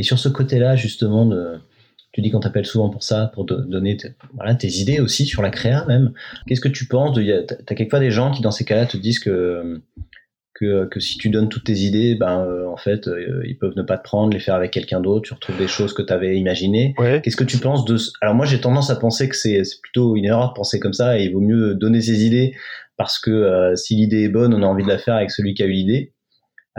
Et sur ce côté-là, justement, de, tu dis qu'on t'appelle souvent pour ça, pour donner voilà, tes idées aussi sur la créa même. Qu'est-ce que tu penses Tu as quelquefois des gens qui, dans ces cas-là, te disent que, que, que, si tu donnes toutes tes idées, ben, euh, en fait, euh, ils peuvent ne pas te prendre, les faire avec quelqu'un d'autre, tu retrouves des choses que tu avais imaginées. Qu'est-ce que tu penses de... Alors moi, j'ai tendance à penser que c'est plutôt une erreur de penser comme ça, et il vaut mieux donner ses idées, parce que euh, si l'idée est bonne, on a envie de la faire avec celui qui a eu l'idée.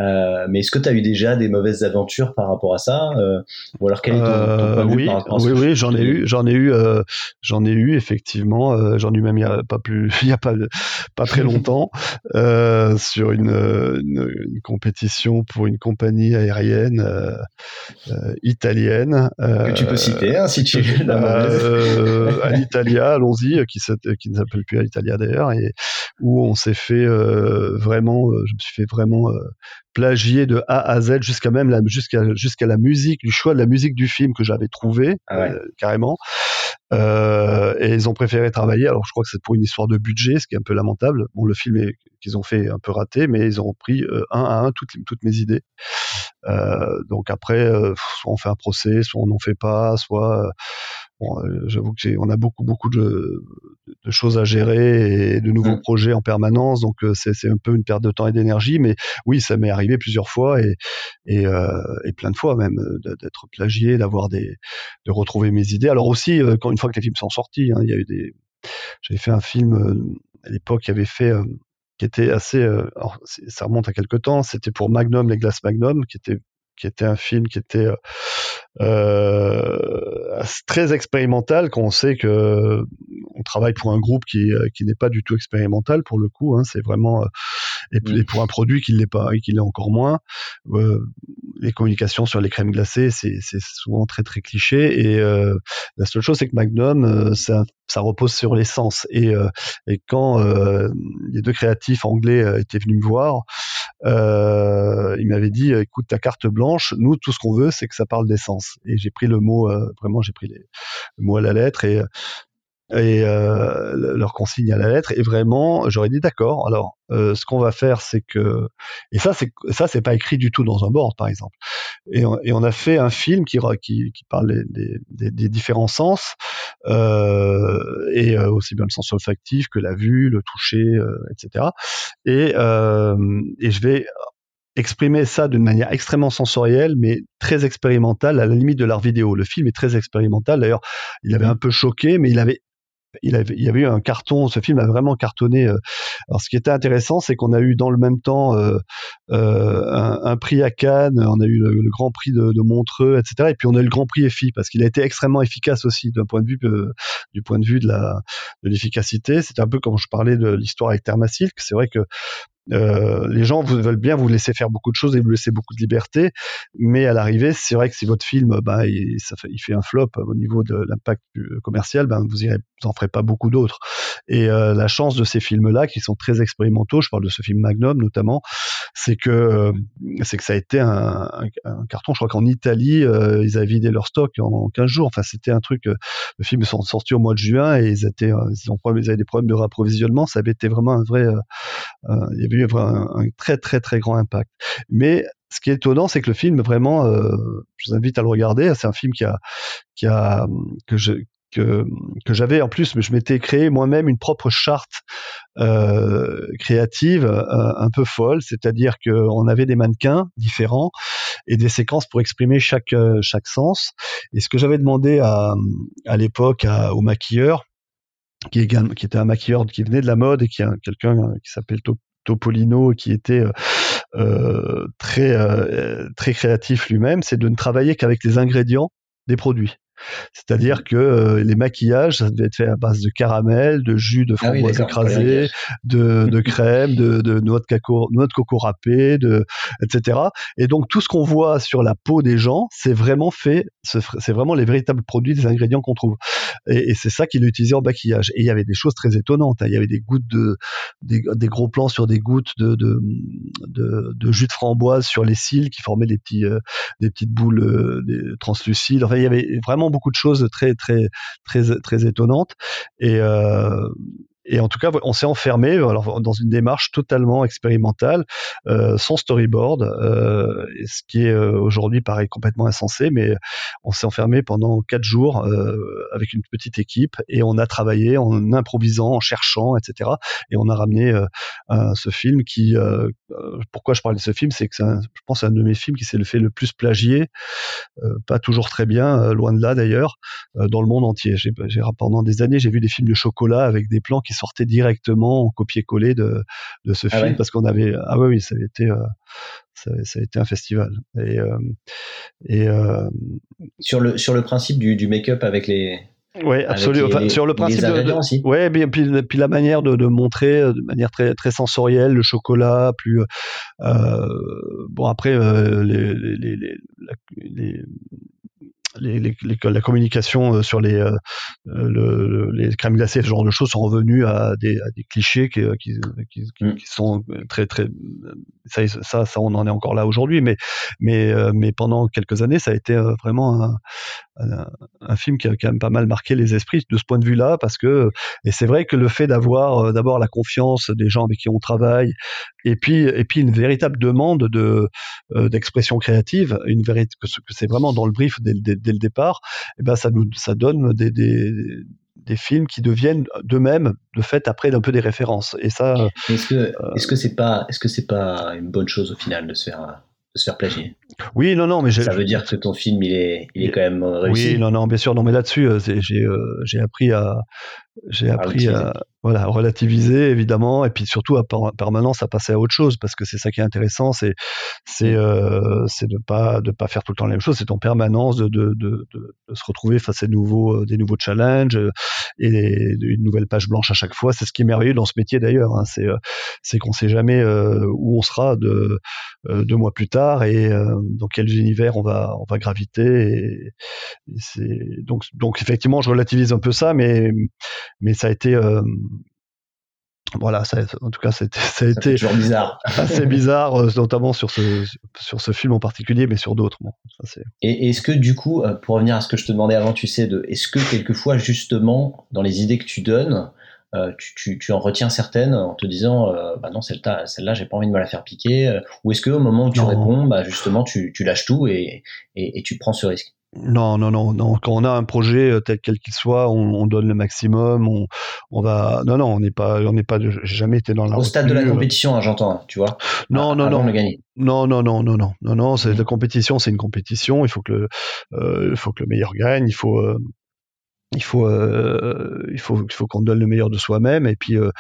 Euh, mais est-ce que tu as eu déjà des mauvaises aventures par rapport à ça euh, Ou alors quel est ton, ton point oui, par rapport à Oui, oui, j'en ai eu, j'en ai eu, euh, j'en ai eu effectivement. Euh, j'en ai eu même il y a pas plus, il y a pas pas très longtemps sur une, une, une, compétition pour une compagnie aérienne italienne. que tu peux citer, hein, si tu à l'Italia, allons-y, qui, qui ne s'appelle plus Alitalia d'ailleurs, et où on s'est fait vraiment, je me suis fait vraiment plagié de A à Z jusqu'à même la, jusqu'à jusqu'à la musique, du choix de la musique du film que j'avais trouvé ah euh, carrément. Euh, et ils ont préféré travailler. Alors je crois que c'est pour une histoire de budget, ce qui est un peu lamentable. Bon, le film qu'ils ont fait un peu raté, mais ils ont pris euh, un à un toutes, toutes mes idées. Euh, donc après, euh, soit on fait un procès, soit on n'en fait pas, soit Bon, euh, j'avoue que on a beaucoup beaucoup de, de, choses à gérer et de nouveaux mmh. projets en permanence, donc euh, c'est un peu une perte de temps et d'énergie. Mais oui, ça m'est arrivé plusieurs fois et et, euh, et plein de fois même d'être plagié, d'avoir des de retrouver mes idées. Alors aussi, quand une fois que les films sont sortis, hein, il y a eu des j'avais fait un film à l'époque qui avait fait qui était assez alors, ça remonte à quelque temps. C'était pour Magnum, les glaces Magnum, qui était qui était un film qui était euh, très expérimental quand on sait que on travaille pour un groupe qui, euh, qui n'est pas du tout expérimental pour le coup. Hein, c'est vraiment euh, et, pour un produit qui l'est pas et qui l'est encore moins. Euh, les communications sur les crèmes glacées, c'est souvent très très cliché. Et euh, la seule chose, c'est que Magnum, ça, ça repose sur l'essence. Et, et quand les deux créatifs anglais étaient venus me voir, euh, il m'avait dit écoute ta carte blanche nous tout ce qu'on veut c'est que ça parle d'essence. Et j'ai pris le mot euh, vraiment j'ai pris les, le mot à la lettre et et euh, leur consigne à la lettre et vraiment j'aurais dit d'accord alors euh, ce qu'on va faire c'est que et ça c'est ça c'est pas écrit du tout dans un board par exemple et on, et on a fait un film qui qui, qui parle des, des, des, différents sens euh, et euh, aussi bien le sens olfactif que la vue le toucher euh, etc et et je vais exprimer ça d'une manière extrêmement sensorielle, mais très expérimentale, à la limite de l'art vidéo. Le film est très expérimental. D'ailleurs, il avait un peu choqué, mais il avait il, avait, y avait eu un carton, ce film a vraiment cartonné. Euh. Alors ce qui était intéressant, c'est qu'on a eu dans le même temps euh, euh, un, prix à Cannes, on a eu le, Grand Prix de, Montreux, etc. Et puis on a eu le Grand Prix EFI parce qu'il a été extrêmement efficace aussi d'un point de vue du point de vue de l'efficacité. C'était un peu comme je parlais de l'histoire avec Thermasilk. C'est vrai que euh, les gens veulent bien vous laisser faire beaucoup de choses et vous laisser beaucoup de liberté, mais à l'arrivée, c'est vrai que si votre film, ben, il, fait, un flop au niveau de l'impact commercial, ben, vous irez, vous en ferez pas beaucoup d'autres. Et euh, la chance de ces films-là, qui sont très expérimentaux, je parle de ce film Magnum notamment, c'est que euh, c'est que ça a été un, un, carton. Je crois qu'en Italie, euh, ils avaient vidé leur stock en, 15 jours. Enfin, c'était un truc. Euh, le film est sorti au mois de juin et ils étaient, ils, ont, ils avaient des problèmes de rapprovisionnement. Ça avait été vraiment un vrai. il y avait eu un, un, très très très grand impact. Mais ce qui est étonnant, c'est que le film vraiment, euh, je vous invite à le regarder. C'est un film qui a, qui a, que je, que, j'avais en plus, mais je m'étais créé moi-même une propre charte euh, créative euh, un peu folle, c'est-à-dire qu'on avait des mannequins différents et des séquences pour exprimer chaque euh, chaque sens. Et ce que j'avais demandé à, à l'époque au maquilleur, qui, est, était un maquilleur qui venait de la mode et qui a quelqu'un qui s'appelle Topolino qui était très très créatif lui-même, c'est de ne travailler qu'avec les ingrédients des produits. C'est-à-dire que euh, les maquillages, ça devait être fait à base de caramel, de jus de ah framboise écrasée, de, de, crème, de, de noix de coco, noix de coco râpée, de, etc. Et donc tout ce qu'on voit sur la peau des gens, c'est vraiment fait, c'est vraiment les véritables produits, des ingrédients qu'on trouve. Et, et c'est ça qu'il a utilisé en maquillage. Et il y avait des choses très étonnantes. Hein. Il y avait des gouttes de, des, gros plans sur des gouttes de, de, de, jus de framboise sur les cils qui formaient des petits, euh, des petites boules euh, des translucides. Enfin, il y avait vraiment beaucoup de choses très très très très étonnantes et euh, et en tout cas, on s'est enfermé alors, dans une démarche totalement expérimentale, euh, sans storyboard, euh, ce qui est euh, aujourd'hui paraît complètement insensé, mais on s'est enfermé pendant quatre jours euh, avec une petite équipe et on a travaillé en improvisant, en cherchant, etc. Et on a ramené euh, ce film qui, pourquoi je parle de ce film, c'est que c'est, je pense, un de mes films qui s'est fait le plus plagié, pas toujours très bien, loin de là d'ailleurs, dans le monde entier. Pendant des années, j'ai vu des films de chocolat avec des plans qui sortait directement en copier-coller de, de ce ah film parce qu'on avait ah oui oui ça avait été euh, ça, ça, a été un festival et euh, et euh, sur le sur le principe du, du make-up avec les oui, absolument. Enfin, sur le principe de, aussi. ouais, puis, puis, puis, la manière de, de, montrer de manière très très sensorielle le chocolat, plus euh, bon après euh, les, les, les, les les, les, la communication euh, sur les, euh, le, les crèmes glacées, ce genre de choses sont revenus à des, à des clichés qui, qui, qui, mm. qui, sont très très ça, ça, ça on en est encore là aujourd'hui, mais mais euh, mais pendant quelques années ça a été vraiment un, un, un, film qui a quand même pas mal marqué les esprits de ce point de vue-là parce que et c'est vrai que le fait d'avoir d'abord la confiance des gens avec qui on travaille et puis et puis une véritable demande de d'expression créative, une que c'est vraiment dans le brief dès le départ, et eh ben ça nous ça donne des, des, des films qui deviennent d'eux-mêmes de fait après un peu des références. Et ça est-ce que euh, est-ce que c'est pas est-ce que c'est pas une bonne chose au final de se faire se faire plagier. Oui non non mais ça veut dire que ton film il est il est quand même réussi. Oui non non bien sûr non mais là-dessus euh, j'ai euh, j'ai appris à j'ai appris à, voilà, relativiser évidemment et puis surtout à permanence à passer à autre chose parce que c'est ça qui est intéressant c'est c'est euh, c'est de pas de pas faire tout le temps la même chose c'est en permanence de, de, de, de, se retrouver face à des nouveaux des nouveaux challenges et une nouvelle page blanche à chaque fois. C'est ce qui est merveilleux dans ce métier d'ailleurs hein, c'est c'est qu'on sait jamais euh, où on sera de euh, deux mois plus tard et euh, dans quel univers on va on va graviter et, et c'est donc donc effectivement je relativise un peu ça mais mais ça a été euh, voilà, ça, en tout cas, ça, a été toujours bizarre. assez bizarre, euh, notamment sur ce, sur ce film en particulier, mais sur d'autres. Bon, et est-ce que du coup, euh, pour revenir à ce que je te demandais avant, tu sais, de, est-ce que quelquefois, justement, dans les idées que tu donnes, tu, tu, tu, en retiens certaines en te disant, bah non, celle-là, celle-là, j'ai pas envie de me la faire piquer, ou est-ce que au moment où tu réponds, bah justement, tu, tu lâches tout et, et, et tu prends ce risque? Non, non, non, non. Quand on a un projet euh, tel quel qu'il soit, on, on, donne le maximum. On, on va. Non, non, on n'est pas, on n'est pas. jamais été dans la. Au stade de la compétition, hein, j'entends, tu vois. Non, non, non. Non, non, non, non, non, non, non. C'est mmh. la compétition, c'est une compétition. Il faut que le, euh, il faut que le meilleur gagne. Il faut, euh, il faut euh, il faut il faut qu'on donne le meilleur de soi-même et puis euh,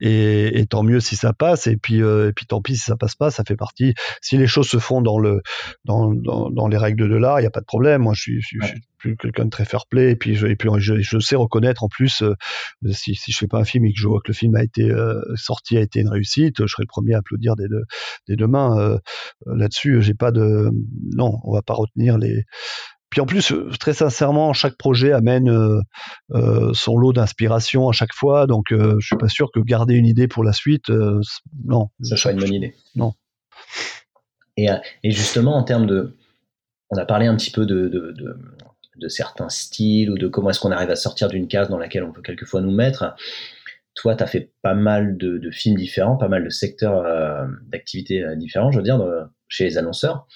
et, et, tant mieux si ça passe et puis euh, et puis tant pis si ça passe pas ça fait partie. Si les choses se font dans le dans dans, dans les règles de l'art il y a pas de problème. Moi je suis, je, suis plus quelqu'un de très fair play et puis je et puis je, je sais reconnaître en plus euh, si si je fais pas un film et que je vois que le film a été euh, sorti a été une réussite je serai le premier à applaudir des deux des deux mains là-dessus j'ai pas de non on va pas retenir les puis en plus, euh, très sincèrement, chaque projet amène euh, euh, son lot d'inspiration à chaque fois, donc je suis pas sûr que garder une idée pour la suite, non. Ça soit une bonne idée. Non. Et, et, justement, en termes de, on a parlé un petit peu de, de, de, de certains styles ou de comment est-ce qu'on arrive à sortir d'une case dans laquelle on peut quelquefois nous mettre. Toi, tu as fait pas mal de, de, films différents, pas mal de secteurs d'activités différents, je veux dire, chez les annonceurs.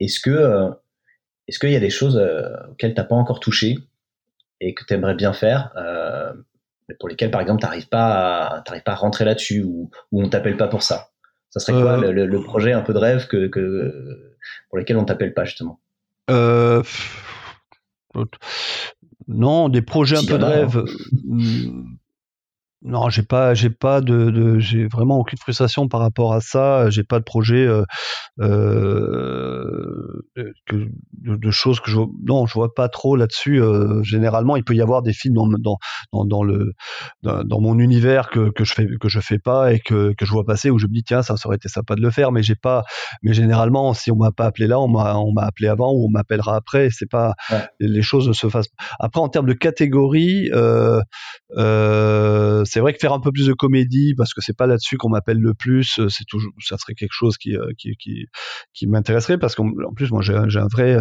est-ce que est-ce qu'il y a des choses euh, auxquelles tu n'as pas encore touché et que tu aimerais bien faire, euh, pour lesquelles, par exemple, tu n'arrives pas, à, pas à rentrer là-dessus ou, ou on t'appelle pas pour ça? Ça serait quoi euh. le, projet un peu de rêve que, pour lesquels on t'appelle pas, justement? Non, des projets un peu de rêve. Hein. Non, j'ai pas, j'ai pas de, de j'ai vraiment aucune frustration par rapport à ça. J'ai pas de projet euh, euh, que, de, de, choses que je non, je vois pas trop là-dessus. Euh, généralement, il peut y avoir des films dans dans dans, dans le dans, dans, mon univers que, que je fais que je fais pas et que, que je vois passer où je me dis tiens ça, ça aurait été sympa de le faire, mais j'ai pas. Mais généralement, si on m'a pas appelé là, on m'a on m'a appelé avant ou on m'appellera après. C'est pas les choses ne se fassent. Après en termes de catégorie. Euh, euh, c'est vrai que faire un peu plus de comédie, parce que c'est pas là-dessus qu'on m'appelle le plus, euh, c'est toujours, ça serait quelque chose qui, euh, qui, qui, qui m'intéresserait, parce qu'en plus, moi, j'ai un vrai,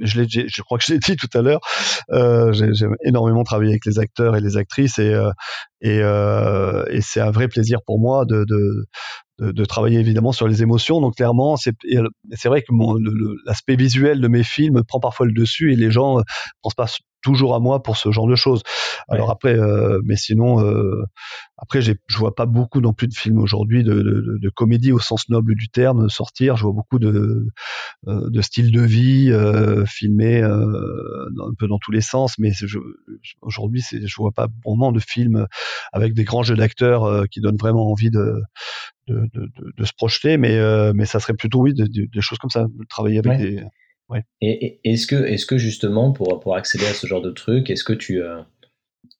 je, l'ai, je crois que je l'ai dit tout à l'heure, euh, j'ai, énormément travaillé avec les acteurs et les actrices et, euh, et, euh, et c'est un vrai plaisir pour moi de, de, de, de, travailler évidemment sur les émotions. Donc clairement, c'est, c'est vrai que l'aspect visuel de mes films prend parfois le dessus et les gens pensent pas toujours à moi pour ce genre de choses. Alors après, euh, mais sinon, euh, après, je vois pas beaucoup non plus de films aujourd'hui de, de, de, comédie au sens noble du terme sortir. Je vois beaucoup de, euh, de styles de vie euh, filmés euh, un peu dans tous les sens, mais aujourd'hui, je vois pas vraiment de films avec des grands jeux d'acteurs euh, qui donnent vraiment envie de, de, de, de, se projeter, mais, mais ça serait plutôt, oui, des choses comme ça, travailler avec des et, est-ce que, est-ce que justement, pour, pour accéder à ce genre de truc, est-ce que tu, euh,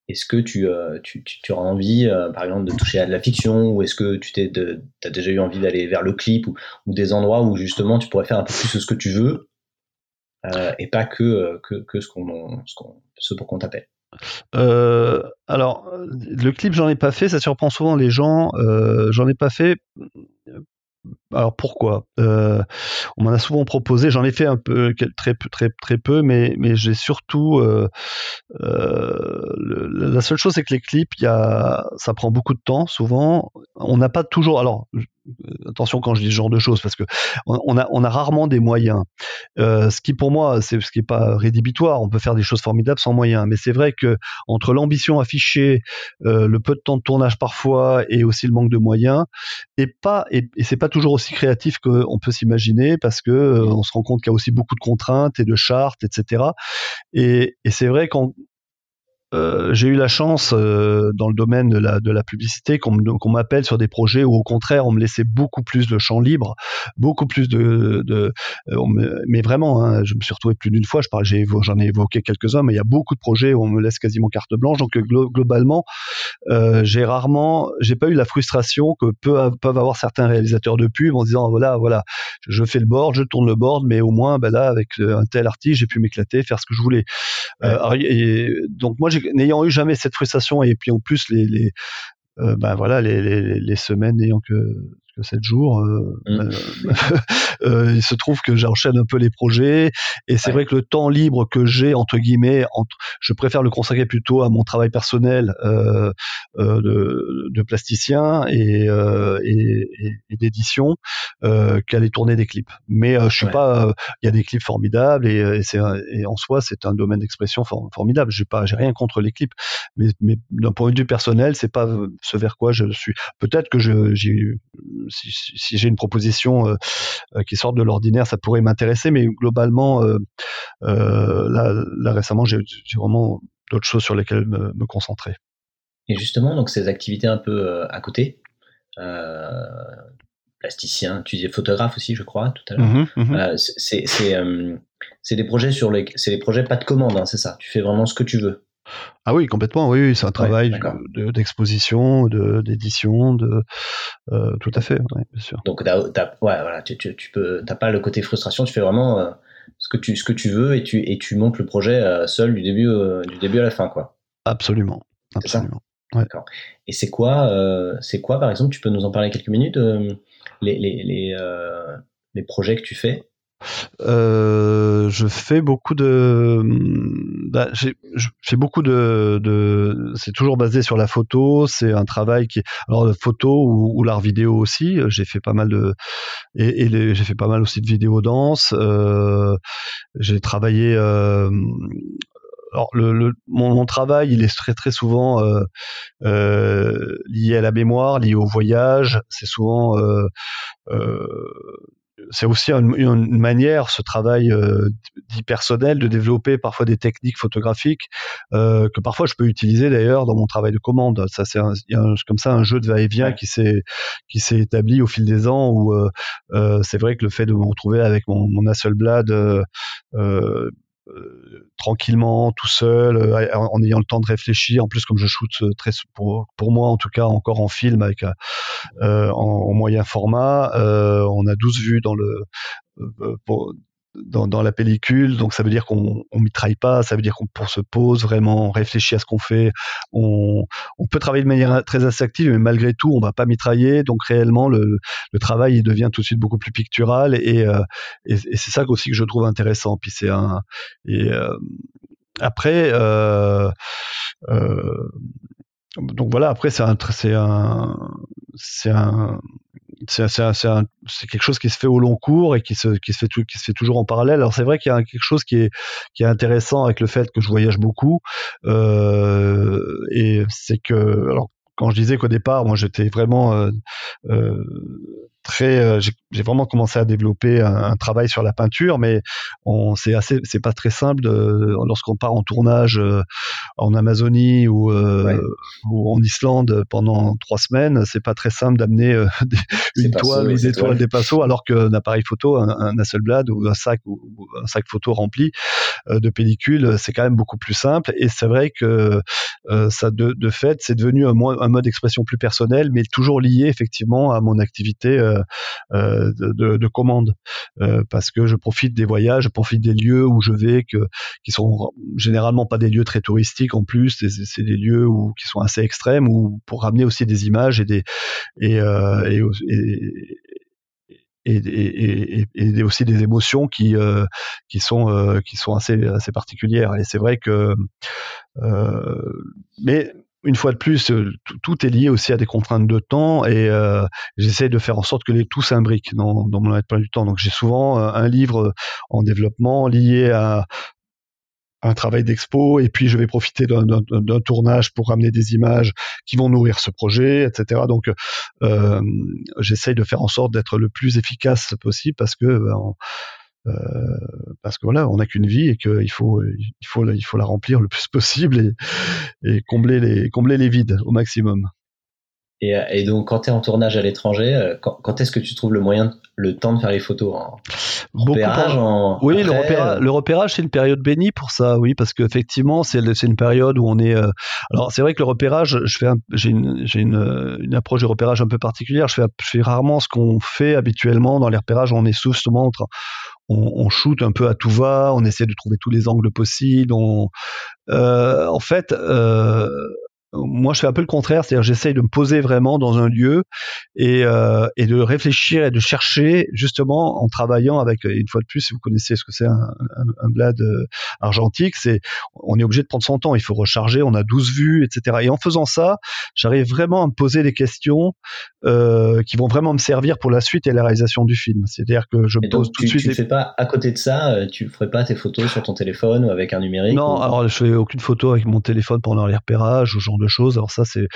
est-ce que tu, euh, tu, tu, auras envie, euh, par exemple, de toucher à de la fiction, ou est-ce que tu t'es, as déjà eu envie d'aller vers le clip, ou, ou, des endroits où justement tu pourrais faire un peu plus ce que tu veux, et pas que, que, que ce qu'on, ce, qu'on, ce pour qu'on t'appelle? alors, le clip, j'en ai pas fait. Ça surprend souvent les gens. j'en ai pas fait alors pourquoi? Euh, On m'en a souvent proposé. J'en ai fait un peu, très très très peu, mais j'ai surtout euh, euh, la seule chose c'est que les clips, ça prend beaucoup de temps. Souvent, on n'a pas toujours. Alors attention quand je dis ce genre de choses parce que on a, rarement des moyens. Euh, ce qui pour moi, c'est ce qui est pas rédhibitoire. On peut faire des choses formidables sans moyens, mais c'est vrai que entre l'ambition affichée, euh, le peu de temps de tournage parfois et aussi le manque de moyens, et pas et, c'est pas toujours aussi créatif qu'on peut s'imaginer parce que euh, on se rend compte qu'il y a aussi beaucoup de contraintes et de chartes, etc. Et, et c'est vrai qu'on euh, j'ai eu la chance euh, dans le domaine de la, de la publicité qu'on m'appelle sur des projets où au contraire on me laissait beaucoup plus de champ libre, beaucoup plus de, de euh, mais vraiment, hein, je me suis retrouvé plus d'une fois. Je parle, j'en ai, évoqué quelques-uns, mais il y a beaucoup de projets où on me laisse quasiment carte blanche. Donc globalement, j'ai rarement, j'ai pas eu la frustration que peuvent, peuvent avoir certains réalisateurs de pub en disant voilà, voilà, je fais le board, je tourne le board, mais au moins ben là avec un tel artiste, j'ai pu m'éclater, faire ce que je voulais. et, donc moi j'ai n'ayant eu jamais cette frustration et puis en plus les, les euh, ben voilà les, les, les semaines n'ayant que que 7 jours. Euh, mmh. euh, euh, il se trouve que j'enchaîne un peu les projets et c'est vrai que le temps libre que j'ai entre guillemets, entre, je préfère le consacrer plutôt à mon travail personnel de, de, plasticien et, et, et d'édition qu'à aller tourner des clips. Mais je suis pas, il y a des clips formidables et, et c'est et en soi c'est un domaine d'expression formidable. J'ai pas, j'ai rien contre les clips, mais, mais d'un point de vue personnel, c'est pas ce vers quoi je suis. Peut-être que j'ai si, j'ai une proposition euh, euh, qui sort de l'ordinaire, ça pourrait m'intéresser, mais globalement, euh, là, récemment, j'ai vraiment d'autres choses sur lesquelles me, concentrer. Et justement, donc ces activités un peu à côté, plasticien, tu disais photographe aussi, je crois, tout à l'heure. Mmh mmh c'est des projets sur les, c'est des projets pas de commande, hein, c'est ça. Tu fais vraiment ce que tu veux. Ah oui, complètement. Oui, c'est un travail d'exposition, de, d'édition, de, euh, tout à fait, bien sûr. Donc, ouais, voilà, tu, tu, tu peux, t'as pas le côté frustration. Tu fais vraiment euh, ce que tu, ce que tu veux et tu, et tu montes le projet euh, seul du début, du début à la fin, quoi. Absolument, absolument. D'accord. Et c'est quoi, c'est quoi, par exemple, tu peux nous en parler quelques minutes, les, les, les, les projets que tu fais? Euh, je fais beaucoup de, bah, de, c'est toujours basé sur la photo. C'est un travail qui, alors photo ou, l'art vidéo aussi. J'ai fait pas mal de, et, j'ai fait pas mal aussi de vidéo danse. Euh, j'ai travaillé. Euh, alors mon, travail, il est très très souvent euh, euh, lié à la mémoire, lié au voyage. C'est souvent euh, euh c'est aussi une, manière, ce travail euh, dit personnel, de développer parfois des techniques photographiques euh, que parfois je peux utiliser d'ailleurs dans mon travail de commande. Ça, c'est comme ça un jeu de va-et-vient qui s'est qui s'est établi au fil des ans où euh, euh, c'est vrai que le fait de me retrouver avec mon, mon Hasselblad euh, tranquillement, tout seul, euh, en ayant le temps de réfléchir. En plus, comme je shoot euh, très pour, pour moi en tout cas encore en film avec en, moyen format, on a 12 vues dans le dans, la pellicule, donc ça veut dire qu'on on mitraille pas, ça veut dire qu'on se pose vraiment, on réfléchit à ce qu'on fait, on, on, peut travailler de manière très active, mais malgré tout, on va pas mitrailler, donc réellement le, le travail il devient tout de suite beaucoup plus pictural. Et, euh, et, c'est ça aussi que je trouve intéressant. Puis c'est un et euh, après. Euh, donc voilà, après c'est un, c'est un, c'est quelque chose qui se fait au long cours et qui se, qui se, fait, qui se fait toujours en parallèle. Alors c'est vrai qu'il y a quelque chose qui est, qui est intéressant avec le fait que je voyage beaucoup, euh, et c'est que, alors quand je disais qu'au départ, moi j'étais vraiment euh, euh, très, euh, j'ai vraiment commencé à développer un, travail sur la peinture, mais on c'est assez, c'est pas très simple lorsqu'on part en tournage euh, en Amazonie ou, euh, ou, en Islande pendant trois semaines, c'est pas très simple d'amener une toile, des étoiles, des pinceaux, alors qu'un appareil photo, un, un Hasselblad ou un sac ou, un sac photo rempli de pellicules, c'est quand même beaucoup plus simple. Et c'est vrai que ça de, de fait, c'est devenu un, un mode d'expression plus personnel, mais toujours lié effectivement à mon activité euh, de, de, commande euh, parce que je profite des voyages, je profite des lieux où je vais que qui sont généralement pas des lieux très touristiques en plus, c'est des lieux où qui sont assez extrêmes ou pour ramener aussi des images et des et, et, aussi des émotions qui euh, qui sont euh, qui sont assez assez particulières. Et c'est vrai que euh, mais une fois de plus, euh, tout est lié aussi à des contraintes de temps et euh, j'essaie de faire en sorte que les tout s'imbriquent dans, mon emploi du temps. Donc j'ai souvent euh, un livre en développement lié à un travail d'expo et puis je vais profiter d'un tournage pour ramener des images qui vont nourrir ce projet, etc. Donc euh, j'essaye de faire en sorte d'être le plus efficace possible parce que euh, parce que voilà, on n'a qu'une vie et qu'il faut, il faut, il faut la remplir le plus possible et, et combler les, combler les vides au maximum. Et, et, donc, quand tu es en tournage à l'étranger, euh, quand, quand est-ce que tu trouves le moyen, le temps de faire les photos en, repérage en, Oui, le, repérage, le repérage, c'est une période bénie pour ça, oui, parce qu'effectivement, c'est une période où on est. Euh, alors, c'est vrai que le repérage, j'ai une, une, une, approche de repérage un peu particulière. Je fais, je fais rarement ce qu'on fait habituellement dans les repérages. On est souvent on, on shoot un peu à tout va, on essaie de trouver tous les angles possibles. On, euh, en fait, euh, moi je fais un peu le contraire, c'est-à-dire j'essaye de me poser vraiment dans un lieu et, euh, et, de réfléchir et de chercher justement en travaillant avec une fois de plus, si vous connaissez ce que c'est un, un, un, blad euh, argentique, c'est on est obligé de prendre son temps, il faut recharger, on a 12 vues, etc. Et en faisant ça, j'arrive vraiment à me poser des questions euh, qui vont vraiment me servir pour la suite et la réalisation du film. C'est-à-dire que je me pose tout de suite. Tu ne fais pas à côté de ça, euh, tu ferais pas tes photos sur ton téléphone ou avec un numérique Non, alors je fais aucune photo avec mon téléphone pendant les repérages ou ce genre de choses. Alors ça, c'est,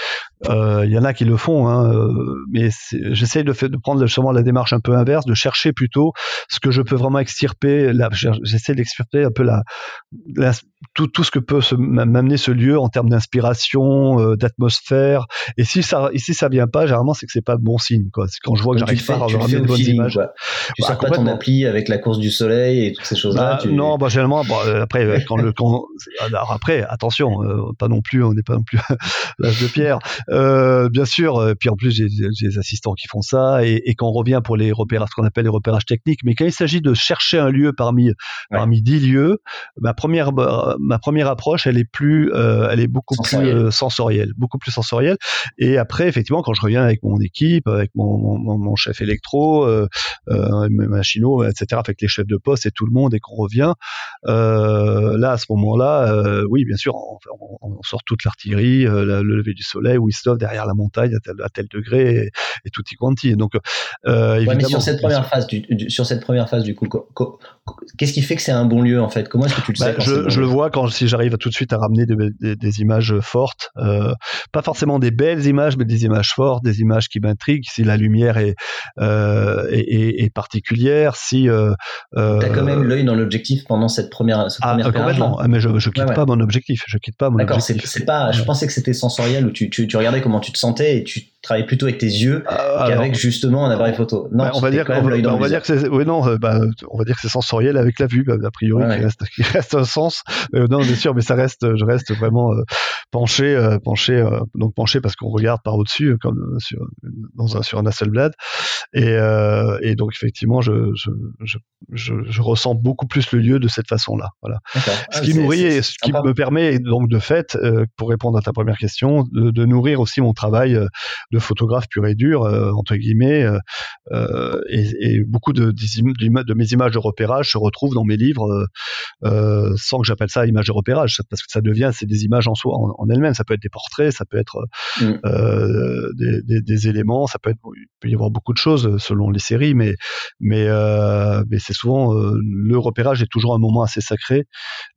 euh, il y en a qui le font, hein, euh, mais j'essaye de, de prendre justement la démarche un peu inverse, de chercher plutôt ce que je peux vraiment extirper. J'essaie d'extirper un peu la, la, tout, tout ce que peut m'amener ce lieu en termes d'inspiration, euh, d'atmosphère. Et si ça, si ça vient pas, généralement, c'est que c'est pas le bon signe. Quoi. Quand je vois que j'arrive pas à de bonnes images. Quoi. Tu bah, sors pas ton appli avec la course du soleil et toutes ces choses-là. Bah, Non, bah, généralement, après, quand le, quand, alors après, attention, pas non plus, on n'est pas non plus l'âge de pierre. Euh, bien sûr, euh, puis en plus j'ai des assistants qui font ça et, et quand on revient pour les repérages, ce qu'on appelle les repérages techniques, mais quand il s'agit de chercher un lieu parmi parmi dix lieux, ma première ma première approche, elle est plus, euh, elle est beaucoup plus euh, sensorielle, beaucoup plus sensorielle. Et après, effectivement, quand je reviens avec mon équipe, avec mon, mon, mon chef électro, euh, mes machinaux, etc., avec les chefs de poste et tout le monde, et qu'on revient, là à ce moment-là, oui, bien sûr, on, on, sort toute l'artillerie, le lever du soleil, Whistler derrière la montagne à tel, à tel degré et, tout y quanti. Donc, euh, évidemment, mais sur cette première phase, du, sur cette première phase du coup, qu'est-ce qui fait que c'est un bon lieu en fait? Comment est-ce que tu le sais bah, Je, je le vois quand si j'arrive tout de suite à ramener des, des, images fortes, euh, pas forcément des belles images, mais des images fortes, des images qui m'intriguent. Si la lumière est, euh, est, est, particulière, si t'as quand même l'œil dans l'objectif pendant cette première, cette ah, première complètement. Ah, mais je, je quitte pas mon objectif. Je quitte pas mon D'accord. C'est pas. Je pensais que c'était sensoriel où tu, tu, tu regardais comment tu te sentais et tu travaillais plutôt avec tes yeux ah, qu'avec justement un appareil photo. Non, bah, on va dire, on, va, on va dire que c'est, oui, non, bah, on va dire que c'est sensoriel avec la vue, bah, a priori, qui, Reste, qui reste un sens. Euh, non, bien sûr, mais ça reste, je reste vraiment euh, penché, euh, penché, donc penché parce qu'on regarde par au-dessus, comme sur, dans un, sur un Hasselblad. Et, et donc effectivement, je, je, je, je, ressens beaucoup plus le lieu de cette façon-là. Voilà. Ce ah, qui nourrit, ce qui me permet donc de fait, pour répondre à ta première question, de, de nourrir aussi mon travail de photographe pur et dur, entre guillemets, et, et, beaucoup de, de, mes images de repérage se retrouvent dans mes livres euh, sans que j'appelle ça image de repérage, parce que ça devient, c'est des images en soi, en, elles-mêmes. Ça peut être des portraits, ça peut être mm. euh, des, des, des, éléments, ça peut être, il peut y avoir beaucoup de choses selon les séries, mais mais euh, mais c'est souvent euh, le repérage est toujours un moment assez sacré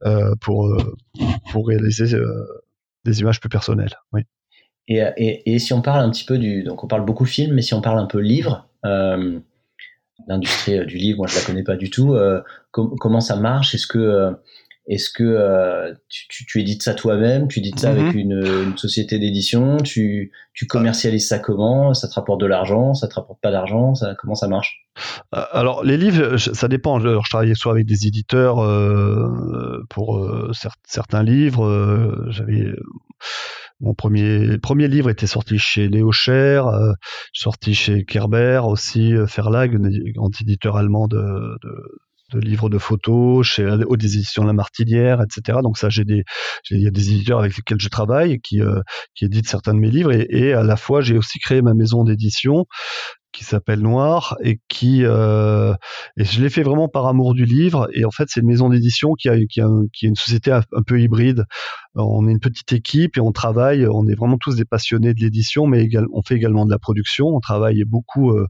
euh, pour pour réaliser des images plus personnelles. Oui. Et, et, et, si on parle un petit peu du, donc on parle beaucoup film, mais si on parle un peu livre, euh, l'industrie euh, du livre, moi je la connais pas du tout. Euh, comment ça marche? Est-ce que euh, est-ce que tu, tu, édites ça toi-même Tu édites ça avec mhm. une, une société d'édition tu, tu commercialises ça comment? Ça te rapporte de l'argent? Ça te rapporte pas d'argent? Ça, Comment ça marche? Alors les livres, ça dépend. Je travaillais soit avec des éditeurs pour certains livres. J'avais mon premier premier livre était sorti chez Léo Cher, euh, sorti chez Kerber aussi, euh, Verlag, grand éditeur allemand de, de, de livres de photos, chez aux éditions La Martinière, etc. Donc ça, j'ai des, il y a des éditeurs avec lesquels je travaille qui euh, qui éditent certains de mes livres et, et à la fois j'ai aussi créé ma maison d'édition qui s'appelle Noir et qui euh, et je l'ai fait vraiment par amour du livre. Et en fait c'est une maison d'édition qui a qui a, qui est une société un, peu hybride. On est une petite équipe et on travaille. On est vraiment tous des passionnés de l'édition mais on fait également de la production. On travaille beaucoup euh,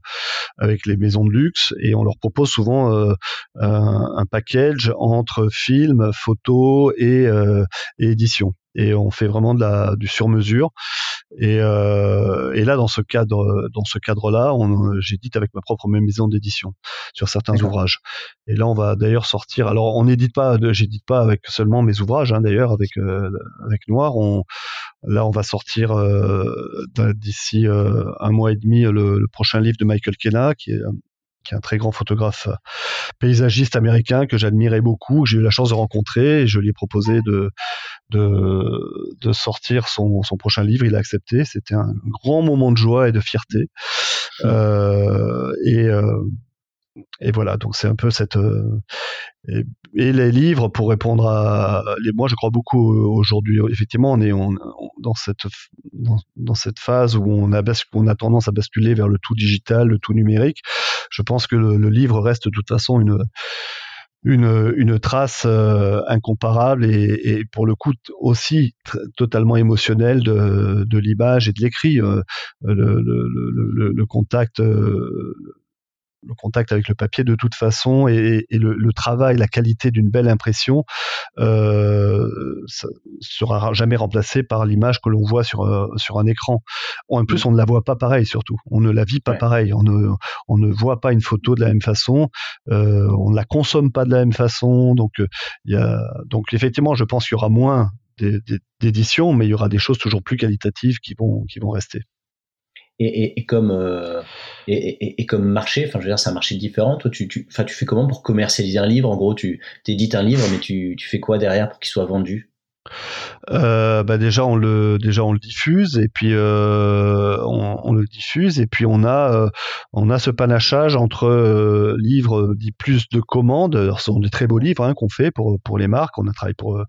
avec les maisons de luxe et on leur propose souvent euh, un, package entre film photo et, euh, et édition et on fait vraiment de la du sur mesure et, euh, et là dans ce cadre dans ce cadre là j'édite avec ma propre maison d'édition sur certains ouvrages. Et là on va d'ailleurs sortir alors on n'édite pas j'édite pas avec seulement mes ouvrages hein, d'ailleurs avec euh, avec Noir. On là on va sortir euh, d'ici un mois et demi le, le, prochain livre de Michael Kenna qui est qui est un très grand photographe euh, paysagiste américain que j'admirais beaucoup, que j'ai eu la chance de rencontrer, et je lui ai proposé de, de, de sortir son, son, prochain livre. Il a accepté. C'était un grand moment de joie et de fierté. Euh, et, euh, et voilà, donc c'est un peu cette euh, et, les livres pour répondre à les moi je crois beaucoup aujourd'hui effectivement on est dans cette dans, cette phase où on a on a tendance à basculer vers le tout digital, le tout numérique. Je pense que le, livre reste de toute façon une une, une trace euh, incomparable et, pour le coup aussi totalement émotionnelle de, l'image et de l'écrit. Euh, le, le, contact le contact avec le papier de toute façon et, et le, le, travail, la qualité d'une belle impression euh, sera jamais remplacé par l'image que l'on voit sur euh, sur un écran. En plus, mm. on ne la voit pas pareil surtout. On ne la vit pas pareil. On ne on ne voit pas une photo de la même façon. Euh, on ne la consomme pas de la même façon. Donc euh, il y a donc effectivement, je pense qu'il y aura moins d'éditions, mais il y aura des choses toujours plus qualitatives qui vont qui vont rester et, comme euh, et, comme marché, enfin je veux dire c'est un marché différent. Toi tu tu, tu fais comment pour commercialiser un livre? En gros tu édites un livre mais tu fais quoi derrière pour qu'il soit vendu? Euh, bah déjà on le diffuse et puis euh, on, le diffuse et puis on a euh, ce panachage entre livres dit plus de commandes. Ce sont des très beaux livres hein, qu'on fait pour pour les marques. On a travaillé pour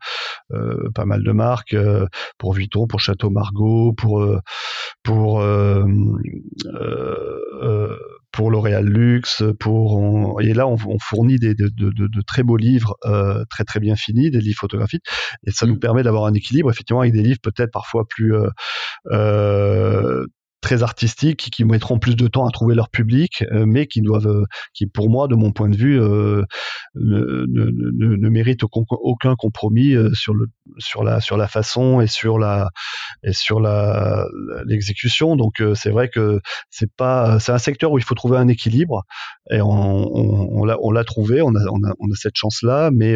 pas mal de marques pour Vuitton pour Château Margaux pour pour pour L'Oréal Luxe, pour et là on, on fournit des, de, de, de, très beaux livres euh, très très bien finis, des livres photographiques, et ça nous mm. permet d'avoir un équilibre effectivement avec des livres peut-être parfois plus euh, euh, très artistiques qui, mettront plus de temps à trouver leur public, euh, mais qui doivent, euh, qui pour moi, de mon point de vue, euh, ne, ne, ne, ne, méritent aucun compromis sur le sur la sur la façon et sur la et sur la l'exécution. Donc c'est vrai que c'est pas c'est un secteur où il faut trouver un équilibre et on, on, on l'a trouvé, on a, on a on a cette chance là, mais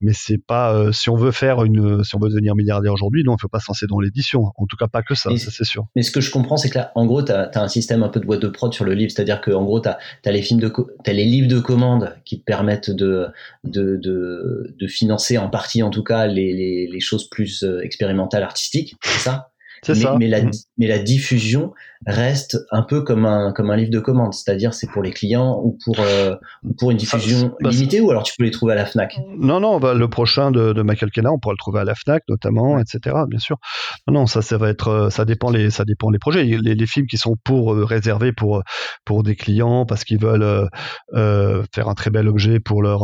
mais c'est pas si on veut faire une si on veut devenir milliardaire aujourd'hui, non, il faut pas se lancer dans l'édition. En tout cas pas que ça, ça c'est sûr. Mais ce que je comprends, c'est en gros, tu as, un système un peu de boîte de prod sur le livre, c'est-à-dire que en gros, tu as, les films de, les livres de commande qui te permettent de, de, de, financer en partie, en tout cas, les, les, les choses plus euh, expérimentales artistiques, c'est ça? Mais, ça. Mais la, mais la diffusion reste un peu comme un, comme un livre de commande, c'est-à-dire c'est pour les clients ou pour, euh, pour une diffusion ah, limitée ou alors tu peux les trouver à la Fnac? Non, non, bah, le prochain de, de Michael Kenna, on pourra le trouver à la Fnac notamment, etc. Bien sûr. Non, non, ça, ça va être, euh, ça dépend les, ça dépend les projets. Les, les films qui sont pour euh, réservés pour pour des clients parce qu'ils veulent euh, faire un très bel objet pour leur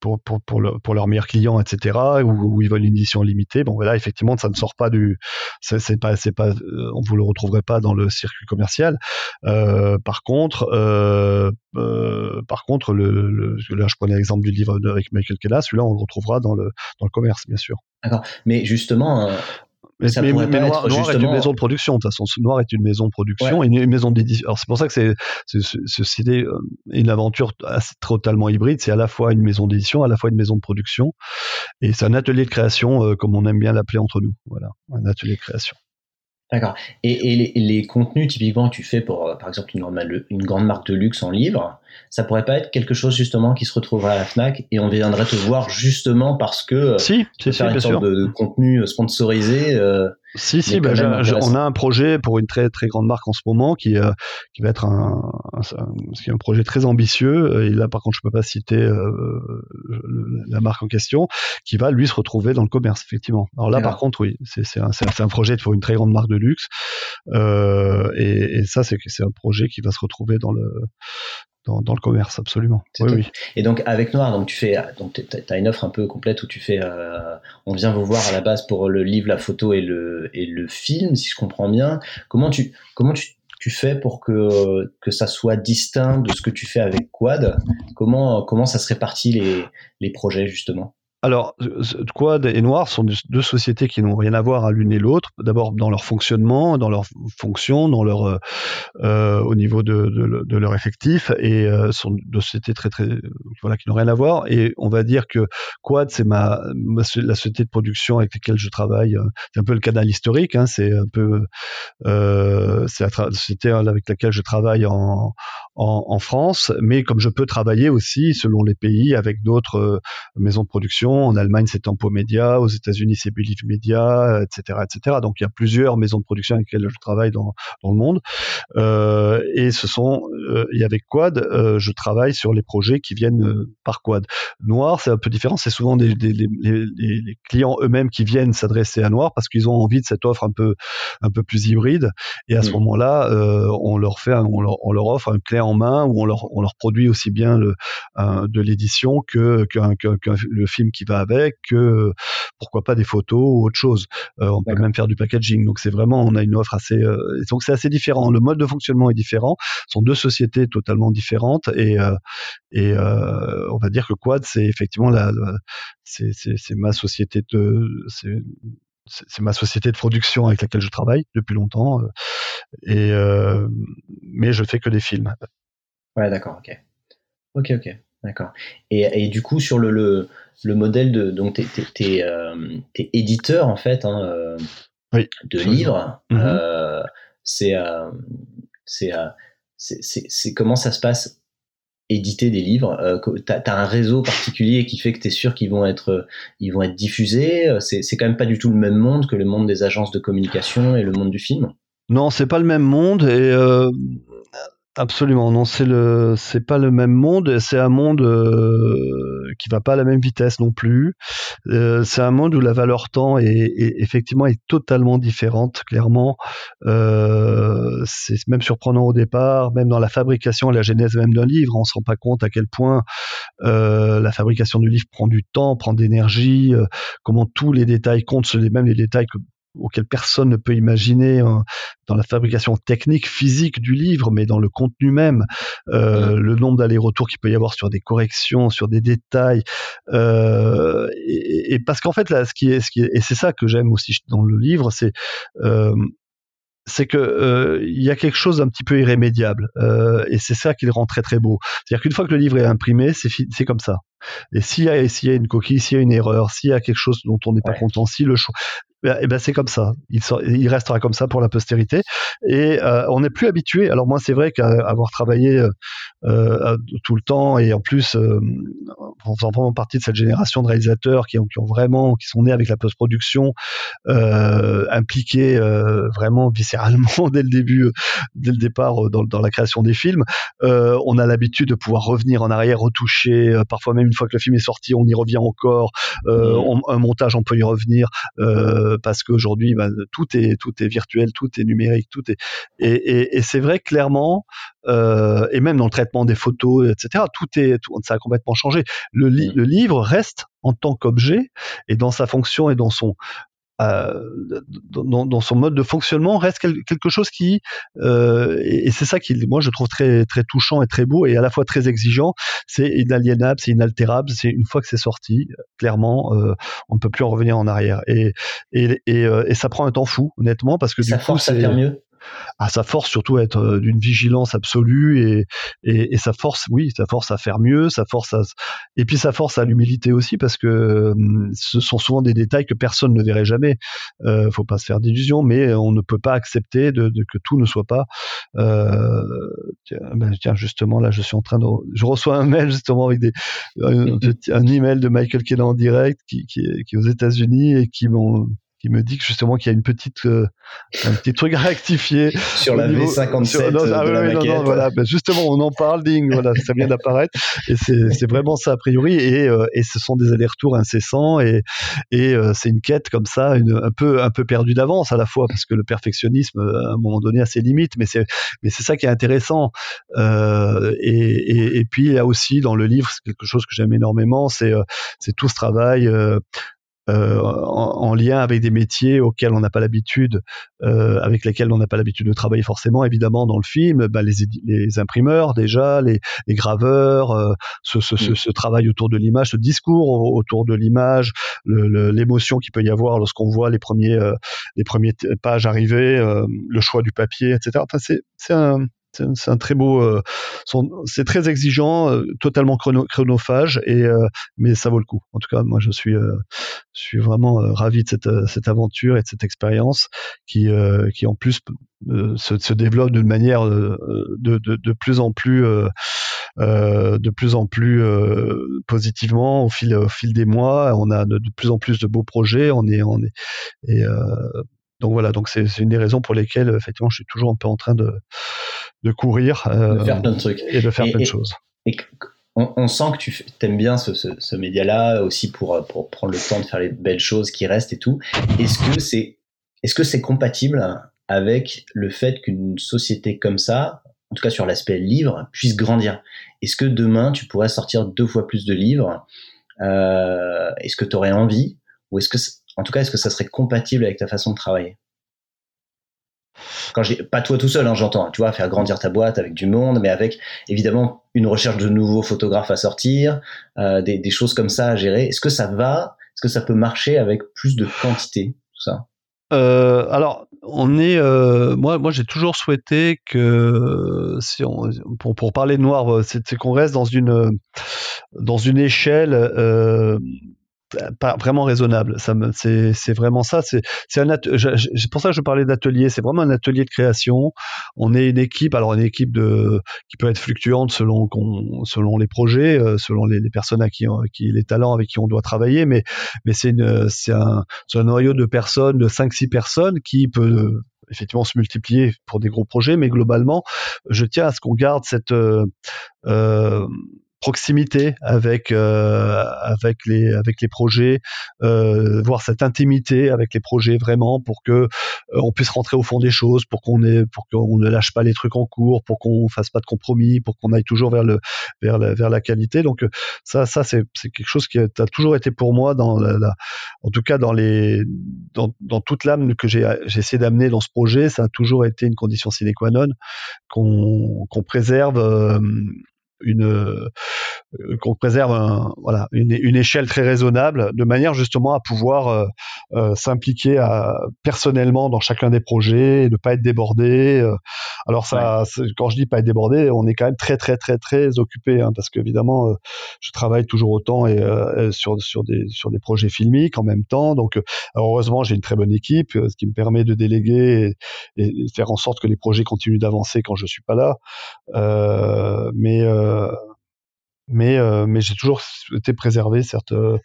pour, pour, pour, le, pour leurs meilleurs clients, etc., où, ils veulent une édition limitée. Bon, voilà, effectivement, ça ne sort pas du, c'est pas, c'est pas, euh, on vous le retrouverez pas dans le circuit commercial. Euh, par contre, euh, par contre, le, là, je prenais l'exemple du livre avec Michael Kella, celui-là, on le retrouvera dans le, dans le commerce, bien sûr. D'accord. Mais justement, euh, mais, Noir, est une maison de production. De toute façon, Noir est une maison de production et une, maison d'édition. Alors c'est pour ça que c'est c'est euh, une aventure totalement hybride. C'est à la fois une maison d'édition, à la fois une maison de production, et c'est un atelier de création, euh, comme on aime bien l'appeler entre nous. Voilà, un atelier de création. D'accord. Et, et les, contenus typiquement que tu fais pour, euh, par exemple, une grande, une grande marque de luxe en livre, ça pourrait pas être quelque chose justement qui se retrouverait à la Fnac et on viendrait te voir justement parce que si, c'est une sorte de, contenu sponsorisé. Euh, si, si, bah, on a un projet pour une très très grande marque en ce moment qui, euh, qui va être un, un, un, projet très ambitieux. Et là, par contre, je peux pas citer euh, la marque en question, qui va lui se retrouver dans le commerce, effectivement. Alors là, par contre, oui, c'est un, un, projet pour une très grande marque de luxe. Euh, et, et, ça, c'est un projet qui va se retrouver dans le dans, le commerce, absolument. Oui, oui. Et donc avec Noir, donc tu fais, donc as une offre un peu complète où tu fais, euh, on vient vous voir à la base pour le livre, la photo et le et le film, si je comprends bien. Comment tu comment tu, tu fais pour que que ça soit distinct de ce que tu fais avec Quad? Comment comment ça se répartit les les projets justement? Alors, Quad et Noir sont deux sociétés qui n'ont rien à voir à l'une et l'autre. D'abord dans leur fonctionnement, dans leur fonction, dans leur euh, euh au niveau de, leur effectif, et euh, sont deux sociétés très très voilà qui n'ont rien à voir. Et on va dire que Quad c'est ma, la société de production avec laquelle je travaille. Euh, c'est un peu le canal historique. Hein, c'est un peu euh, la, société avec laquelle je travaille en, en, France, mais comme je peux travailler aussi selon les pays avec d'autres euh, maisons de production en Allemagne, c'est Tempo Media. Aux États-Unis, c'est Believe Media, etc., etc. Donc, il y a plusieurs maisons de production avec lesquelles je travaille dans, dans le monde. Euh, et ce sont, euh, et avec Quad, euh, je travaille sur les projets qui viennent euh, par Quad. Noir, c'est un peu différent. C'est souvent des, des, les, les, clients eux-mêmes qui viennent s'adresser à Noir parce qu'ils ont envie de cette offre un peu, un peu plus hybride. Et à ce mm. moment-là, euh, on leur fait, on leur, on leur, offre un clé en main où on leur, on leur produit aussi bien le, de l'édition que, que, que, le film qui qui va avec, que pourquoi pas des photos ou autre chose. Euh, on peut même faire du packaging. Donc c'est vraiment, on a une offre assez, euh, donc c'est assez différent. Le mode de fonctionnement est différent. Ce sont deux sociétés totalement différentes et euh, et on va dire que Quad c'est effectivement la, c'est ma société de c'est ma société de production avec laquelle je travaille depuis longtemps. Et mais je fais que des films. Ouais, d'accord, ok, ok, ok. D'accord. Et, et, du coup, sur le, le, le modèle de. Donc, tu es, euh, éditeur, en fait, hein, euh, de livres. Euh, c'est euh, c'est comment ça se passe éditer des livres Tu as, un réseau particulier qui fait que tu es sûr qu'ils vont être, ils vont être diffusés. C'est quand même pas du tout le même monde que le monde des agences de communication et le monde du film? Non, c'est pas le même monde. Et Absolument, non, c'est le, c'est pas le même monde. C'est un monde euh, qui va pas à la même vitesse non plus. Euh, c'est un monde où la valeur temps est, effectivement est totalement différente. Clairement, euh, c'est même surprenant au départ, même dans la fabrication, la genèse même d'un livre, on se rend pas compte à quel point la fabrication du livre prend du temps, prend d'énergie, comment tous les détails comptent, même les détails que auquel personne ne peut imaginer hein, dans la fabrication technique, physique du livre, mais dans le contenu même, euh, le nombre d'allers-retours qu'il peut y avoir sur des corrections, sur des détails, euh, et, parce qu'en fait là, ce qui est, ce qui est, et c'est ça que j'aime aussi dans le livre, c'est euh, c'est que il y a quelque chose d'un petit peu irrémédiable, et c'est ça qui le rend très très beau. C'est-à-dire qu'une fois que le livre est imprimé, c'est comme ça. Et s'il y, a, s'il y a une coquille, s'il y a une erreur, s'il y a quelque chose dont on n'est pas content, si le choix, et eh ben c'est comme ça. Il, il, restera comme ça pour la postérité. Et euh, on n'est plus habitué. Alors moi, c'est vrai qu'avoir travaillé euh, euh, tout le temps et en plus euh, en faisant vraiment partie de cette génération de réalisateurs qui ont, qui ont vraiment, qui sont nés avec la post-production, impliqués vraiment viscéralement dès le début, dès le départ dans, dans la création des films, on a l'habitude de pouvoir revenir en arrière, retoucher. parfois même une fois que le film est sorti, on y revient encore. Mmh. un montage, on peut y revenir. Euh, euh, parce qu'aujourd'hui, ben, tout est tout est virtuel, tout est numérique, tout est et, c'est vrai clairement, euh, et même dans le traitement des photos, etc. Tout est ça a complètement changé. Le, le livre reste en tant qu'objet et dans sa fonction et dans son euh, dans, son mode de fonctionnement reste quelque chose qui euh, et, c'est ça qui moi je trouve très très touchant et très beau et à la fois très exigeant. C'est inaliénable c'est inaltérable c'est une fois que c'est sorti clairement euh, on ne peut plus en revenir en arrière. Et et, et, et ça prend un temps fou honnêtement parce que ça du coup mieux à sa force surtout à être euh, d'une vigilance absolue et, et, et, sa force, oui, sa force à faire mieux, sa force à, et puis sa force à l'humilité aussi parce que hum, ce sont souvent des détails que personne ne verrait jamais. Euh, faut pas se faire d'illusions, mais on ne peut pas accepter de, de que tout ne soit pas. Euh, tiens, ben, tiens, justement là, je suis en train de, je reçois un mail justement avec des un, un email de Michael Kelly en direct qui, qui, qui est aux États-Unis et qui m'ont qui me dit que justement qu'il y a une petite euh, un petit truc à rectifier sur la V57 non, ah, oui, non, non, voilà. Ben justement on en parle ding voilà ça vient d'apparaître. Et c'est vraiment ça a priori. Et euh, et ce sont des allers-retours incessants. Et et euh, c'est une quête comme ça une, un peu un peu perdue d'avance à la fois parce que le perfectionnisme à un moment donné a ses limites. Mais c'est mais c'est ça qui est intéressant. Et, et, et puis il y a aussi dans le livre quelque chose que j'aime énormément. C'est c'est tout ce travail euh, en, lien avec des métiers auxquels on n'a pas l'habitude, euh, avec lesquels on n'a pas l'habitude de travailler forcément. Évidemment, dans le film, bah, les, les, imprimeurs déjà, les, les graveurs, euh, ce, ce, ce, ce, travail autour de l'image, ce discours autour de l'image, l'émotion qu'il peut y avoir lorsqu'on voit les premiers les premières pages arriver, le choix du papier, etc. Enfin, c'est un c'est un très beau, euh, c'est très exigeant, euh, totalement chronophage, et euh, mais ça vaut le coup. En tout cas, moi, je suis, suis vraiment ravi de cette, cette aventure et de cette expérience qui, qui en plus se, développe d'une manière de, de, de, plus en plus, de plus en plus positivement au fil, au fil des mois. On a de, plus en plus de beaux projets. On est, on est, et donc voilà, donc c'est une des raisons pour lesquelles effectivement je suis toujours un peu en train de, de courir euh, de faire plein de trucs et de faire plein de choses. Et on, sent que tu aimes bien ce, ce, média-là aussi pour, pour prendre le temps de faire les belles choses qui restent et tout. Est-ce que c'est est-ce que c'est compatible avec le fait qu'une société comme ça, en tout cas sur l'aspect livre, puisse grandir? Est-ce que demain tu pourrais sortir deux fois plus de livres euh, Est-ce que tu aurais envie? Ou est-ce que en tout cas, est-ce que ça serait compatible avec ta façon de travailler? Quand j'ai pas toi tout seul, hein, j'entends, tu vois, faire grandir ta boîte avec du monde, mais avec évidemment une recherche de nouveaux photographes à sortir, euh, des, choses comme ça à gérer. Est-ce que ça va? Est-ce que ça peut marcher avec plus de quantité, tout ça? Euh, alors, on est, euh, moi, moi, j'ai toujours souhaité que, si on, pour, pour parler noir, c'est qu'on reste dans une, dans une échelle pas vraiment raisonnable. Ça c'est, c'est vraiment ça. C'est, c'est un pour ça que je parlais d'atelier. C'est vraiment un atelier de création. On est une équipe, alors une équipe de qui peut être fluctuante selon qu'on, selon les projets, euh, selon les, les, personnes à qui, qui, les talents avec qui on doit travailler. Mais, mais c'est une, c'est un, c'est un noyau de personnes, de 5-6 personnes qui peut effectivement se multiplier pour des gros projets, mais globalement, je tiens à ce qu'on garde cette euh, euh proximité avec euh, avec les avec les projets, euh, voir cette intimité avec les projets vraiment pour que euh, on puisse rentrer au fond des choses, pour qu'on ait pour qu'on ne lâche pas les trucs en cours, pour qu'on fasse pas de compromis, pour qu'on aille toujours vers le vers la, vers la qualité. Donc ça ça c'est c'est quelque chose qui a, toujours été pour moi dans la, en tout cas dans les dans, dans toute l'âme que j'ai j'ai essayé d'amener dans ce projet, ça a toujours été une condition sine qua non qu'on qu'on préserve une euh, qu'on préserve un, voilà, une, une, échelle très raisonnable, de manière justement à pouvoir euh, euh s'impliquer personnellement dans chacun des projets, et de pas être débordé. Alors ça, quand je dis pas être débordé, on est quand même très très très très occupé, hein, parce qu'évidemment, je travaille toujours autant et sur sur des sur des projets filmiques en même temps. Donc heureusement, j'ai une très bonne équipe, ce qui me permet de déléguer et, et, faire en sorte que les projets continuent d'avancer quand je suis pas là. mais mais euh, mais j'ai toujours souhaité préserver certes euh,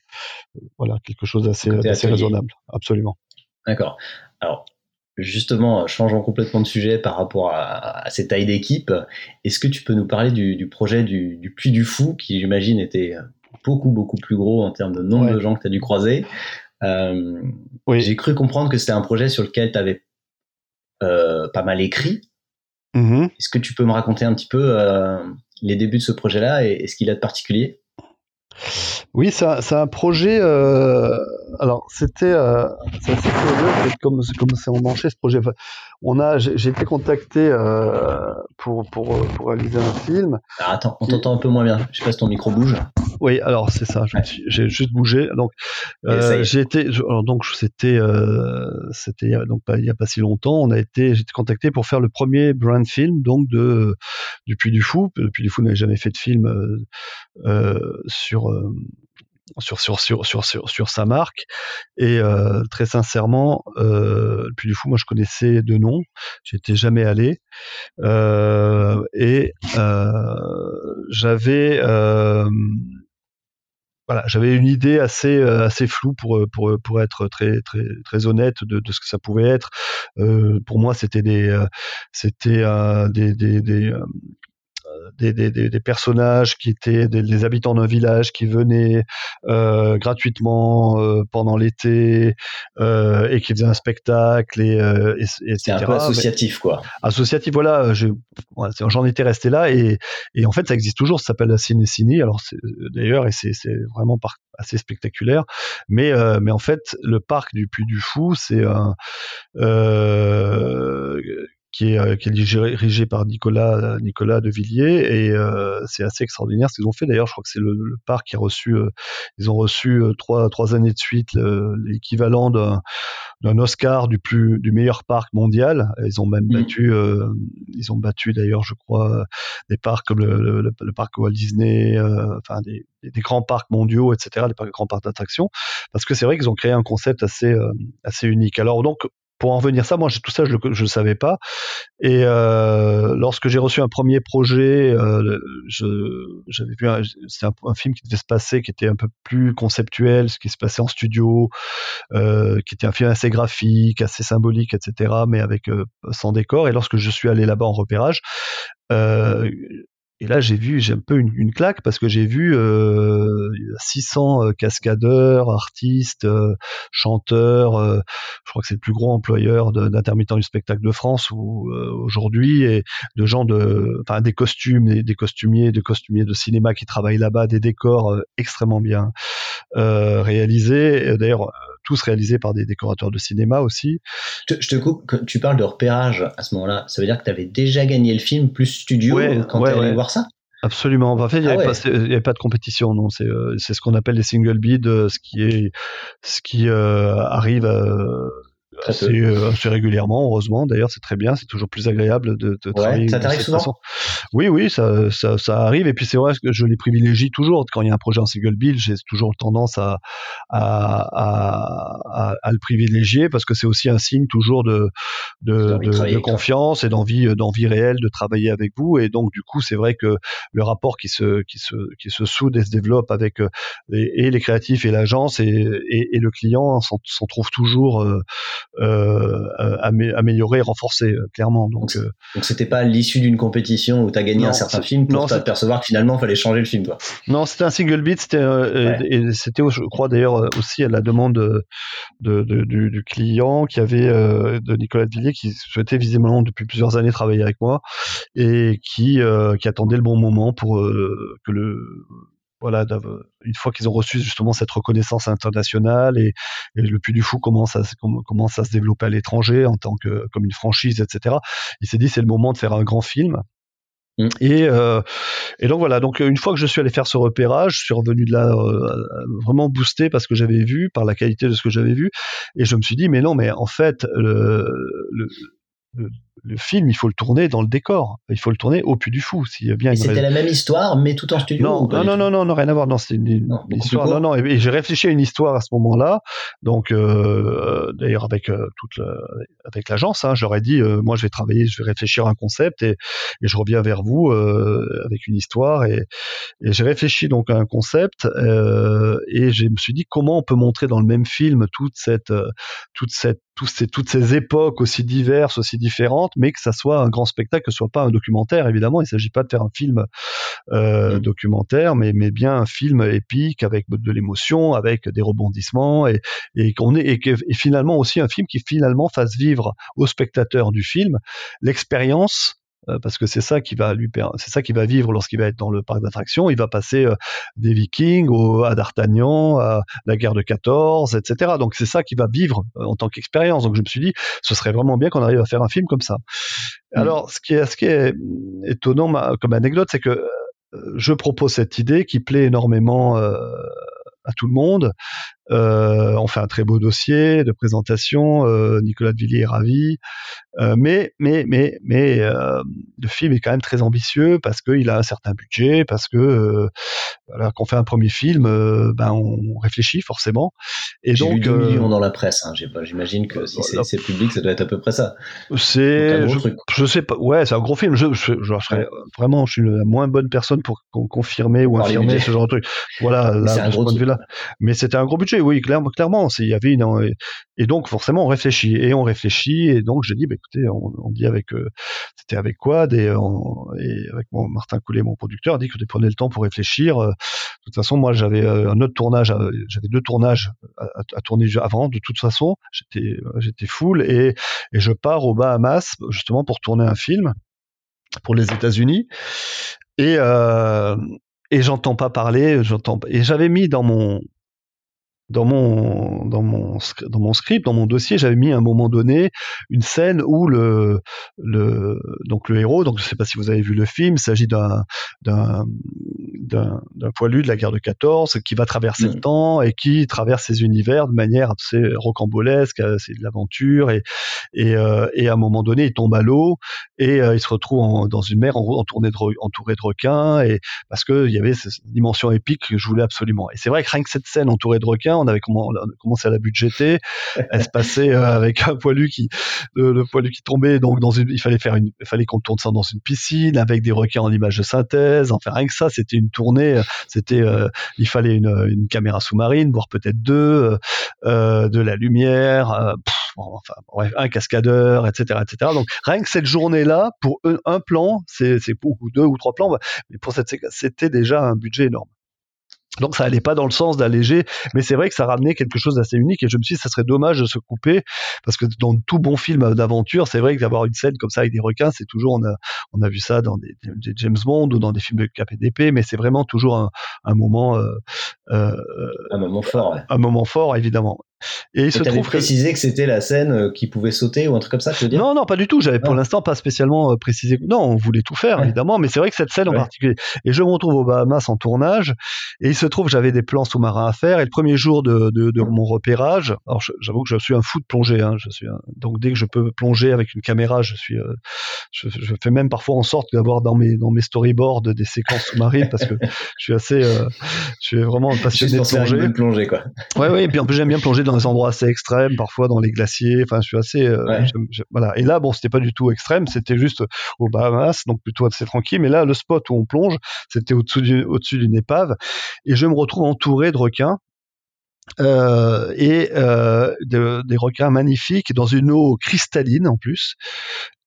voilà quelque chose d'assez assez raisonnable. Absolument. D'accord. Alors justement changeons complètement de sujet par rapport à, ces tailles d'équipe. Est-ce que tu peux nous parler du, projet du, du, Puy du Fou qui j'imagine était beaucoup beaucoup plus gros en termes de nombre de gens que tu as dû croiser? Euh, oui. j'ai cru comprendre que c'était un projet sur lequel tu avais pas mal écrit. Mmh est-ce que tu peux me raconter un petit peu les débuts de ce projet-là et, ce qu'il a de particulier? Oui, c'est un, projet. Euh, alors, c'était euh, assez curieux, comme comme c'est emmanché ce projet. On a, j'ai été contacté euh, pour, pour pour réaliser un film. Attends, on t'entend un peu moins bien. Je sais pas si ton micro bouge. Oui, alors c'est ça. J'ai juste bougé. Donc, euh, j'ai été. Alors, donc, c'était euh, c'était donc pas, il y a pas si longtemps. On a été. J'ai été contacté pour faire le premier brand film donc de du Puy du Fou. Le Puy du Fou n'avait jamais fait de film euh, sur sur, sur, sur, sur, sur, sur sa marque. Et euh, très sincèrement, euh, Puy du Fou, moi je connaissais de nom, j'étais jamais allé. Euh, et euh, j'avais euh, voilà, j'avais une idée assez assez floue pour pour pour être très très très honnête de, de ce que ça pouvait être. Euh, pour moi, c'était des c'était des, des, des des, des, des, personnages qui étaient des, habitants d'un village qui venaient euh, gratuitement euh, pendant l'été euh, et qui faisaient un spectacle et, et, C'est un peu associatif quoi. Associatif, voilà. J'en étais resté là et, et en fait ça existe toujours. Ça s'appelle la Ciné Alors d'ailleurs et c'est vraiment assez spectaculaire. Mais mais en fait le parc du Puy du Fou c'est un qui est, euh, qui est dirigé par Nicolas euh, Nicolas de Villiers. Et euh, c'est assez extraordinaire ce qu'ils ont fait. D'ailleurs je crois que c'est le, parc qui a reçu ils ont reçu trois trois années de suite l'équivalent d'un d'un Oscar du plus du meilleur parc mondial. Ils ont même mmh. battu ils ont battu d'ailleurs je crois des parcs comme le, le, parc Walt Disney enfin des, des, grands parcs mondiaux etc des grands parcs d'attractions. Parce que c'est vrai qu'ils ont créé un concept assez assez unique. Alors donc pour en revenir ça, moi tout ça je ne le savais pas. Et euh, lorsque j'ai reçu un premier projet, euh, j'avais vu c'est un, film qui devait se passer, qui était un peu plus conceptuel, ce qui se passait en studio, euh, qui était un film assez graphique, assez symbolique, etc., mais avec euh, sans décor. Et lorsque je suis allé là-bas en repérage, euh, et là, j'ai vu, j'ai un peu une, claque parce que j'ai vu euh, 600 euh, cascadeurs, artistes, euh, chanteurs. Euh, je crois que c'est le plus gros employeur d'intermittents du spectacle de France aujourd'hui et de gens de, enfin des costumes, des, des, costumiers, des costumiers de cinéma qui travaillent là-bas, des décors extrêmement bien réalisés. D'ailleurs tous réalisés par des décorateurs de cinéma aussi. Je te, coupe, quand tu parles de repérage à ce moment-là, ça veut dire que tu avais déjà gagné le film plus studio quand tu allé voir ça? Absolument. En fait, il n'y avait, ah avait, pas de compétition. Non, c'est euh, ce qu'on appelle les single bids, euh, ce qui est ce qui euh, arrive assez, euh, assez, régulièrement, heureusement. D'ailleurs, c'est très bien, c'est toujours plus agréable de, de ouais, travailler. Ça t'arrive souvent? Oui, oui, ça, ça, ça, arrive. Et puis c'est vrai que je les privilégie toujours. Quand il y a un projet en single build, j'ai toujours tendance à, à, à, à, le privilégier parce que c'est aussi un signe toujours de, de, de, de confiance et d'envie, d'envie réelle de travailler avec vous. Et donc, du coup, c'est vrai que le rapport qui se, qui se, qui se soude et se développe avec euh, et, les créatifs et l'agence et, et, et, le client s'en trouve toujours euh, euh, améliorer, renforcer euh, clairement. Donc, euh, donc c'était pas l'issue d'une compétition où tu as gagné un certain film pour t'apercevoir que finalement il fallait changer le film. Toi. Non, c'était un single beat, c'était et c'était je crois d'ailleurs aussi à la demande de, du, client qui avait de Nicolas Villiers qui souhaitait visiblement depuis plusieurs années travailler avec moi et qui qui attendait le bon moment pour que le voilà, une fois qu'ils ont reçu justement cette reconnaissance internationale et, le Puy du Fou commence à, commence à se développer à l'étranger en tant que comme une franchise, etc. Il s'est dit c'est le moment de faire un grand film Mm. Et, euh, et donc voilà, donc une fois que je suis allé faire ce repérage, je suis revenu de là euh, vraiment boosté parce que j'avais vu, par la qualité de ce que j'avais vu, et je me suis dit mais non, mais en fait le, le, le film, il faut le tourner dans le décor. Il faut le tourner au Puy du Fou. S'il y a bien c'était la même histoire, mais tout en studio. Non, non, non, non, non, rien à voir. Non, c'est une, histoire. Non, non. Et, j'ai réfléchi à une histoire à ce moment-là. Donc, euh, d'ailleurs, avec euh, toute avec l'agence, hein, j'aurais dit, euh, moi, je vais travailler, je vais réfléchir à un concept et, et je reviens vers vous euh, avec une histoire. Et, et j'ai réfléchi donc à un concept euh, et je me suis dit comment on peut montrer dans le même film toute cette, toute cette, toutes ces, toutes ces époques aussi diverses, aussi différentes mais que ça soit un grand spectacle, que ce soit pas un documentaire. Évidemment, il ne s'agit pas de faire un film euh, mm. documentaire, mais, mais bien un film épique avec de l'émotion, avec des rebondissements et, et qu'on est et, et finalement aussi un film qui finalement fasse vivre au spectateur du film l'expérience parce que c'est ça qui va lui c'est ça qui va vivre lorsqu'il va être dans le parc d'attractions. Il va passer euh, des Vikings au, à D'Artagnan, à la guerre de 14, etc. Donc c'est ça qui va vivre euh, en tant qu'expérience. Donc je me suis dit, ce serait vraiment bien qu'on arrive à faire un film comme ça. Mmh. Alors ce qui est, ce qui est étonnant comme anecdote, c'est que je propose cette idée qui plaît énormément à tout le monde. Euh, on fait un très beau dossier de présentation. Euh, Nicolas de Villiers est ravi. Euh, mais mais mais mais le film est quand même très ambitieux parce qu'il a un certain budget, parce que voilà, quand on fait un premier film, ben on réfléchit forcément. Et donc lu 2 millions dans la presse. Hein, J'imagine que si c'est public, ça doit être à peu près ça. C'est je, je, sais pas. Ouais, c'est un gros film. Je, je, je serais, vraiment, je suis la moins bonne personne pour confirmer ou infirmer ce genre de truc. Voilà, là, de ce point de vue-là. Mais c'était un gros budget oui, clairement, clairement. Il y avait une, et donc forcément on réfléchit et on réfléchit et donc j'ai dit, bah, écoutez, on, dit avec, euh, c'était avec Quad et, et avec mon Martin Coulet, mon producteur, a dit que prenais le temps pour réfléchir. Euh, de toute façon, moi j'avais euh, un autre tournage, j'avais deux tournages à, tourner avant. De toute façon, j'étais, j'étais full et, je pars aux Bahamas justement pour tourner un film pour les États-Unis et euh, et j'entends pas parler, j'entends et j'avais mis dans mon dans mon dans mon dans mon script, dans mon dossier, j'avais mis à un moment donné une scène où le le donc le héros, donc je sais pas si vous avez vu le film, il s'agit d'un d'un d'un poilu de la guerre de 14 qui va traverser le mm. temps et qui traverse ces univers de manière assez rocambolesque, c'est de l'aventure et et, euh, et à un moment donné il tombe à l'eau et euh, il se retrouve dans une mer entouré de entouré de requins et parce que il y avait cette dimension épique que je voulais absolument. Et c'est vrai que rien que cette scène entourée de requins on avait commencé à la budgéter. Elle se passait euh, avec un poilu qui, le, poilu qui tombait, donc dans il fallait faire il fallait qu'on tourne ça dans une piscine avec des requins en image de synthèse. Enfin, rien que ça, c'était une tournée. C'était, euh, il fallait une, caméra sous-marine, voire peut-être deux, euh, de la lumière. un cascadeur, etc., etc. Donc rien que cette journée-là, pour un, plan, c'est, beaucoup deux ou trois plans, mais pour cette c'était déjà un budget énorme. Donc ça allait pas dans le sens d'alléger, mais c'est vrai que ça ramenait quelque chose d'assez unique et je me suis dit ça serait dommage de se couper parce que dans tout bon film d'aventure, c'est vrai que d'avoir une scène comme ça avec des requins, c'est toujours on a on a vu ça dans des, James Bond ou dans des films de KPDP, mais c'est vraiment toujours un, un moment euh, euh, un moment fort, un moment fort évidemment. Et il se trouve précisé que, c'était la scène euh, qui pouvait sauter ou un truc comme ça, tu veux dire Non, non, pas du tout. J'avais pour ah. l'instant pas spécialement euh, précisé. Non, on voulait tout faire évidemment, mais c'est vrai que cette scène en particulier. Et je me retrouve aux Bahamas en tournage, et il se trouve j'avais des plans sous-marins à faire. Et le premier jour de, de, de mon repérage, alors j'avoue que je suis un fou de plongée. Hein, je suis donc dès que je peux plonger avec une caméra, je suis, euh, je, je, fais même parfois en sorte d'avoir dans mes dans mes storyboards des séquences sous-marines parce que je suis assez, euh, je suis vraiment passionné de plonger. plonger quoi. Ouais, ouais. Et puis en plus j'aime bien plonger dans des endroits assez extrêmes, parfois dans les glaciers. Enfin, je suis assez, euh, voilà. Et là, bon, c'était pas du tout extrême, c'était juste aux Bahamas, donc plutôt assez tranquille. Mais là, le spot où on plonge, c'était au-dessus au-dessus d'une épave, et je me retrouve entouré de requins. Euh, et euh, de, des requins magnifiques dans une eau cristalline en plus.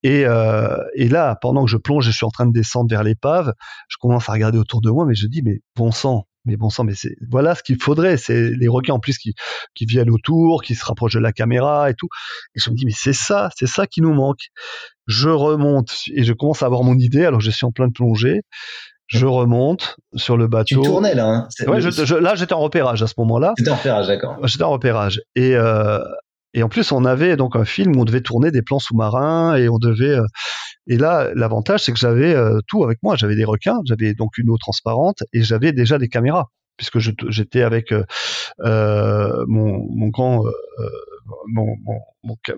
Et, euh, et, là, pendant que je plonge je suis en train de descendre vers l'épave, je commence à regarder autour de moi, mais je dis mais bon sang, mais bon sang, mais c'est voilà ce qu'il faudrait. C'est les requins en plus qui, qui viennent autour, qui se rapprochent de la caméra et tout. Et je me dis mais c'est ça, c'est ça qui nous manque. Je remonte et je commence à avoir mon idée. Alors je suis en plein de plongée. Je remonte sur le bateau. Tu tournais là, hein ouais, je, là j'étais en repérage à ce moment-là. J'étais en repérage, d'accord. J'étais en repérage et euh, et en plus on avait donc un film où on devait tourner des plans sous-marins et on devait euh, Et là, l'avantage, c'est que j'avais tout avec moi. J'avais des requins, j'avais donc une eau transparente et j'avais déjà des caméras puisque j'étais avec euh, mon, grand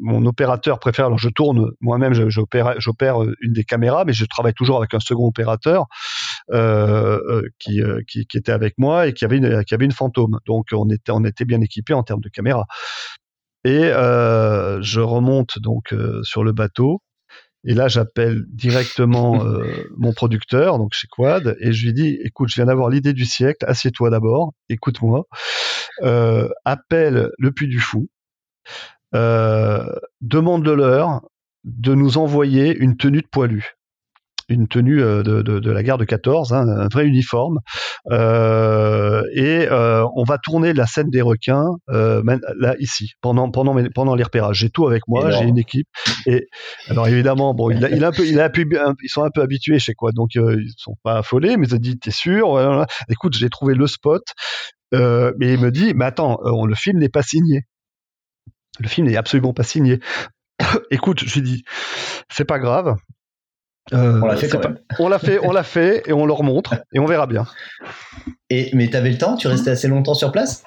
mon, opérateur préfère. Alors je tourne moi-même, j'opère une des caméras, mais je travaille toujours avec un second opérateur euh, euh, euh, qui, était avec moi et qui avait une, qui avait une fantôme. Donc on était on était bien équipé en termes de caméra. Et euh, je remonte donc euh, sur le bateau. Et là, j'appelle directement mon producteur, donc chez Quad, et je lui dis "Écoute, je viens d'avoir l'idée du siècle. Assieds-toi d'abord, écoute-moi. appelle le Puy du Fou, euh, demande-leur de nous envoyer une tenue de poilu une tenue euh, de, de, de, la guerre de 14, hein, un vrai uniforme. Euh, et euh, on va tourner la scène des requins euh, là ici pendant pendant pendant les repérages. J'ai tout avec moi, j'ai une équipe. Et alors évidemment, bon, il a, il a un peu, il a ils sont un peu habitués chez quoi, donc ils sont pas affolés, mais ils ont dit t'es sûr Écoute, j'ai trouvé le spot. Mais il me dit, mais attends, le film n'est pas signé. Le film n'est absolument pas signé. Écoute, je lui dis, c'est pas grave. Euh, on l'a fait quand même. On l'a fait, on l'a fait et on leur montre et on verra bien. Et mais t'avais le temps? Tu restais assez longtemps sur place?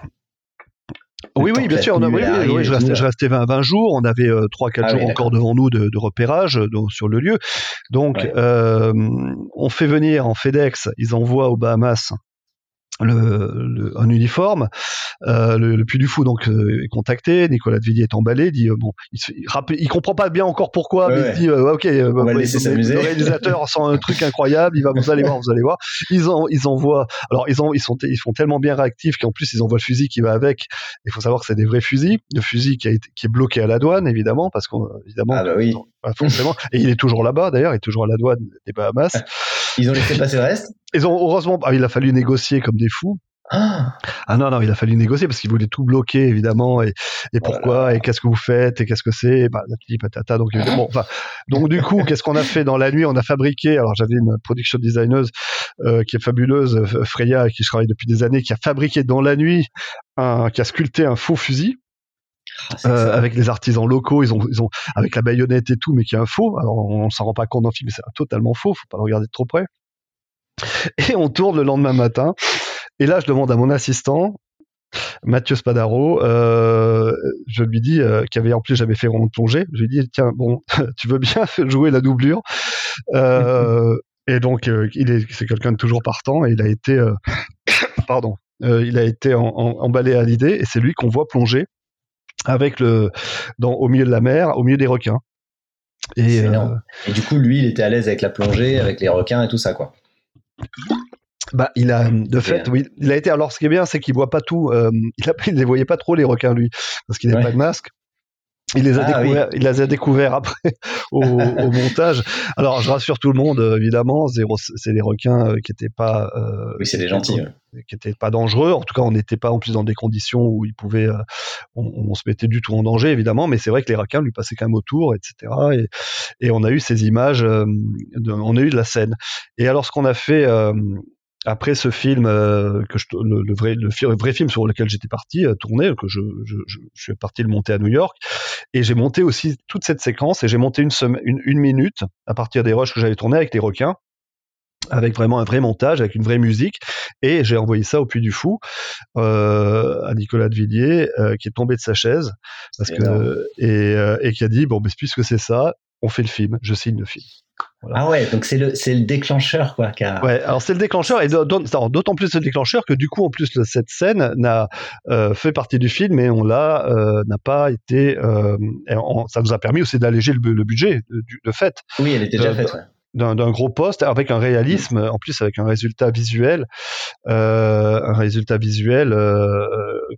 Oui, oui, bien sûr. On a, oui, oui, je, restais, je restais 20, 20 jours. On avait euh, 3-4 ah jours encore devant nous de, de repérage euh, sur le lieu. Donc, euh, on fait venir en FedEx, ils envoient aux Bahamas le, un uniforme. Euh, le, le Puy du Fou donc euh, est contacté. Nicolas de Villiers est emballé. Dit euh, bon, il, il, il, comprend pas bien encore pourquoi, mais il dit ok, on va laisser s'amuser. Le réalisateur sent un truc incroyable. Il va, vous allez voir, vous allez voir. Ils en, ils envoient. Alors ils ont, ils sont, ils sont tellement bien réactifs qu'en plus ils envoient le fusil qui va avec. Il faut savoir que c'est des vrais fusils. Le fusil qui, a été, qui est bloqué à la douane évidemment parce qu'évidemment. Ah bah oui. Forcément. Et il est toujours là-bas d'ailleurs. Il est toujours à la douane des Bahamas. Ils ont laissé passer le reste? Ils ont heureusement. Ah, il a fallu négocier comme des fous. Ah. ah. non non il a fallu négocier parce qu'il voulait tout bloquer évidemment et, et pourquoi et qu'est-ce que vous faites et qu'est-ce que c'est? Bah tu patata donc bon, enfin donc du coup qu'est-ce qu'on a fait dans la nuit? On a fabriqué alors j'avais une production designer euh, qui est fabuleuse Freya qui je travaille depuis des années qui a fabriqué dans la nuit un qui a sculpté un faux fusil euh, avec les artisans locaux, ils ont, ils ont avec la baïonnette et tout, mais qui est un faux. Alors on, s'en rend pas compte dans le film, mais c'est totalement faux. Faut pas le regarder de trop près. Et on tourne le lendemain matin. Et là, je demande à mon assistant, Mathieu Spadaro, euh, je lui dis, euh, qui avait en plus jamais fait vraiment de plongée, je lui dis, tiens, bon, tu veux bien jouer la doublure? Euh, Et donc, il est, c'est quelqu'un de toujours partant, et il a été, pardon, il a été en, en, emballé à l'idée, et c'est lui qu'on voit plonger avec le, dans, au milieu de la mer, au milieu des requins. Et, et du coup, lui, il était à l'aise avec la plongée, avec les requins et tout ça, quoi. Bah, il a, de fait, oui, il a été. Alors, ce qui est bien, c'est qu'il voit pas tout. Euh, il, a, il les voyait pas trop les requins lui, parce qu'il n'avait pas de masque. Il les a ah, découverts, il les a découverts après au, au, montage. Alors, je rassure tout le monde, évidemment, c'est les requins euh, qui étaient pas. Euh, oui, c'est des gentils. Qui étaient pas dangereux. En tout cas, on n'était pas en plus dans des conditions où ils pouvaient, euh, on, on, se mettait du tout en danger, évidemment. Mais c'est vrai que les requins lui passaient quand même autour, etc. Et, et on a eu ces images, euh, de, on a eu de la scène. Et alors, ce qu'on a fait euh, après ce film, euh, que je, le, vrai, le, vrai film sur lequel j'étais parti euh, tourner, que je, je, je, suis parti le monter à New York, et j'ai monté aussi toute cette séquence, et j'ai monté une, une, une, minute à partir des rushs que j'avais tourné avec les requins, avec vraiment un vrai montage, avec une vraie musique, et j'ai envoyé ça au Puy du Fou euh, à Nicolas de Villiers, euh, qui est tombé de sa chaise, parce que et, euh, et qui a dit bon, mais puisque c'est ça, on fait le film, je signe le film. Ah ouais, donc c'est le, c'est le déclencheur, quoi. Car... Ouais, alors c'est le déclencheur, et d'autant plus le déclencheur que du coup, en plus, cette scène n'a euh, fait partie du film, mais on l'a, euh, n'a pas été. Euh, ça nous a permis aussi d'alléger le, le, budget, de, de fait. Oui, elle était déjà faite, ouais d'un gros poste avec un réalisme, en plus avec un résultat visuel, euh, un résultat visuel euh,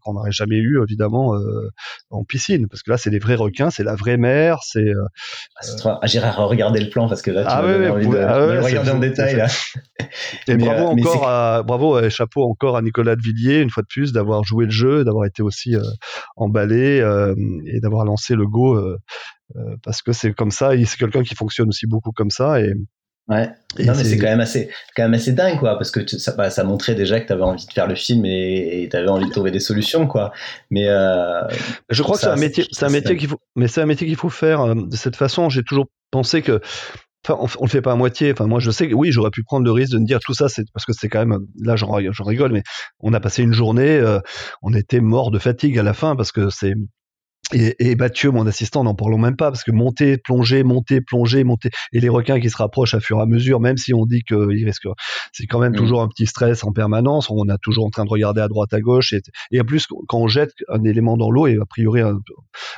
qu'on n'aurait jamais eu évidemment euh, en piscine, parce que là c'est des vrais requins, c'est la vraie mer, c'est. Euh, ah, ah J'irai regarder le plan parce que là tu ah, ouais, envie de, ah, ouais, regarder en détail là. Et bravo euh, encore à bravo et chapeau encore à Nicolas de Villiers une fois de plus d'avoir joué le jeu, d'avoir été aussi euh, emballé et d'avoir lancé le go euh, parce que c'est comme ça, c'est quelqu'un qui fonctionne aussi beaucoup comme ça et Ouais. non, mais c'est quand même assez, quand même assez dingue, quoi, parce que ça, bah, ça montrait déjà que tu avais envie de faire le film et tu avais envie de trouver des solutions, quoi. Mais euh, je crois que c'est un métier, c'est un métier qu'il faut, mais c'est un métier qu'il faut faire euh, de cette façon. J'ai toujours pensé que on, on, le fait pas à moitié. Enfin, moi, je sais que oui, j'aurais pu prendre le risque de me dire tout ça, c'est parce que c'est quand même là, j'en rigole, mais on a passé une journée, euh, on était mort de fatigue à la fin parce que c'est et, et, Mathieu, mon assistant, n'en parlons même pas, parce que monter, plonger, monter, plonger, monter, et les requins qui se rapprochent à fur et à mesure, même si on dit qu'ils risquent, c'est quand même mmh. toujours un petit stress en permanence, on est toujours en train de regarder à droite, à gauche, et, et en plus, quand on jette un élément dans l'eau, et a priori un,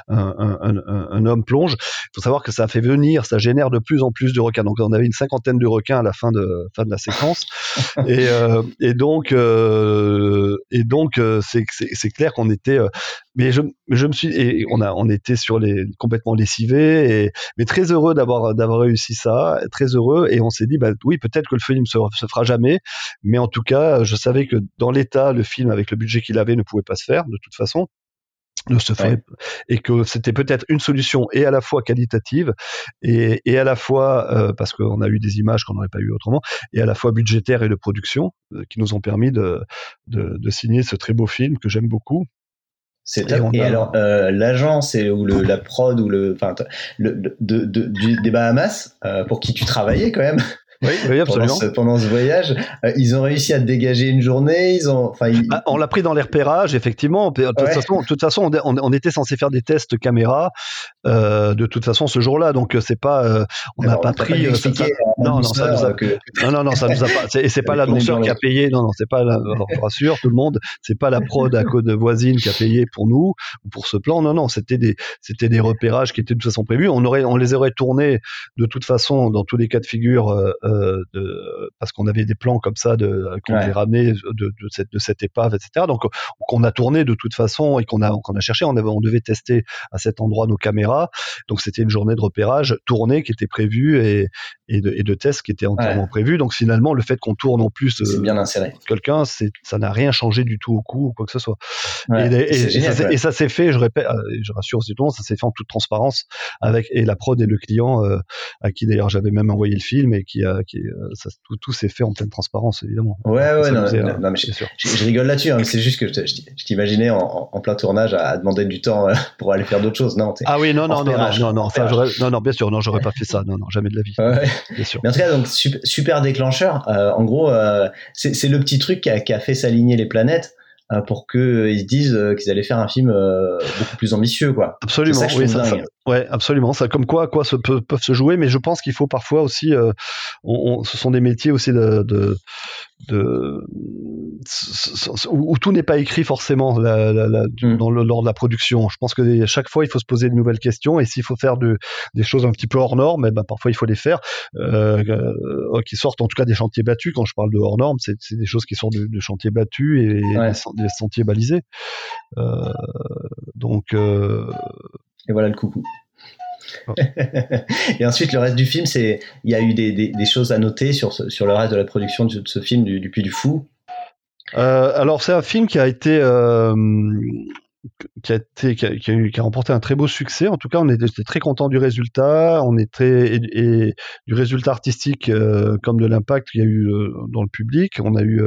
un, un, un, homme plonge, il faut savoir que ça fait venir, ça génère de plus en plus de requins. Donc on avait une cinquantaine de requins à la fin de, fin de la séquence, et, euh, et donc, euh, et donc euh, c'est clair qu'on était, mais je, je me suis, et on a, on était sur les complètement lessivés, et, mais très heureux d'avoir d'avoir réussi ça, très heureux, et on s'est dit, bah oui, peut-être que le film se, se fera jamais, mais en tout cas, je savais que dans l'état, le film avec le budget qu'il avait ne pouvait pas se faire de toute façon ne se ferait et que c'était peut-être une solution et à la fois qualitative et, et à la fois euh, parce qu'on a eu des images qu'on n'aurait pas eu autrement et à la fois budgétaire et de production euh, qui nous ont permis de, de, de, signer ce très beau film que j'aime beaucoup c'est Et, alors, euh, l'agence ou le, la prod ou le, enfin, le, de, de, du, des Bahamas, euh, pour qui tu travaillais quand même, oui, oui absolument. Pendant ce, pendant ce voyage, euh, ils ont réussi à dégager une journée. Ils ont, enfin, bah, on l'a pris dans les repérages, effectivement. De toute façon, de toute façon, on, on, était censé faire des tests caméra euh, de toute façon ce jour-là. Donc euh, c'est pas, euh, on n'a pas pris. Pas ça, ça, non, non, ça nous a, que... non, non, non, ça nous a pas. Et c'est pas l'annonceur qui a payé. Non, non, c'est pas. La, je rassure tout le monde. C'est pas la prod à code voisine qui a payé pour nous ou pour ce plan. Non, non, c'était des, c'était des repérages qui étaient de toute façon prévus. On aurait, on les aurait tournés de toute façon dans tous les cas de figure. Euh, de, parce qu'on avait des plans comme ça de qu'on ouais. ramené de, de, cette de cette épave, etc. Donc qu'on a tourné de toute façon et qu'on a qu'on a cherché. On avait on devait tester à cet endroit nos caméras. Donc c'était une journée de repérage tournée qui était prévue et et de, et de tests qui étaient entièrement ouais. prévus. Donc finalement le fait qu'on tourne en plus euh, quelqu'un, c'est ça n'a rien changé du tout au coup ou quoi que ce soit. Ouais, et, et, génial, et, ça, s'est fait, je répète, euh, je rassure aussi tout le monde, ça s'est fait en toute transparence avec et la prod et le client euh, à qui d'ailleurs j'avais même envoyé le film et qui a qui euh, ça, tout, tout s'est fait en pleine transparence évidemment. Ouais ouais non, faisait, non, non, mais je, je, je, rigole là-dessus, hein, c'est juste que je, je t'imaginais en, en, plein tournage à, à, demander du temps pour aller faire d'autres choses, non Ah oui non non non, non non non ça non non bien sûr non j'aurais pas fait ça non non jamais de la vie. Ouais. Bien sûr. Mais en tout cas donc super, super déclencheur. Euh, en gros euh, c'est le petit truc qui a, qui a fait s'aligner les planètes euh, pour qu'ils se disent qu'ils allaient faire un film beaucoup plus ambitieux quoi. Absolument, oui, ça, ça, Ouais, absolument. Ça, comme quoi, quoi se peut, peuvent se jouer, mais je pense qu'il faut parfois aussi, euh, on, on, ce sont des métiers aussi de, de, de où, où, tout n'est pas écrit forcément la, la, la, mm. dans le, lors de la production. Je pense que chaque fois, il faut se poser de nouvelles questions, et s'il faut faire de, des choses un petit peu hors normes, eh ben, parfois il faut les faire, euh, euh, qui sortent en tout cas des chantiers battus. Quand je parle de hors normes, c'est des choses qui sortent de, de chantiers battus et ouais. des, des, sentiers balisés. Euh, donc euh, et voilà le coucou. Oh. et ensuite, le reste du film, c'est il y a eu des, des, des, choses à noter sur, ce, sur le reste de la production de, ce film du, du Puy du Fou. Euh, alors, c'est un film qui a été euh, qui a été qui a, qui, a eu, qui a, remporté un très beau succès. En tout cas, on était, très content du résultat. On est très et, et du résultat artistique euh, comme de l'impact qu'il y a eu dans le public. On a eu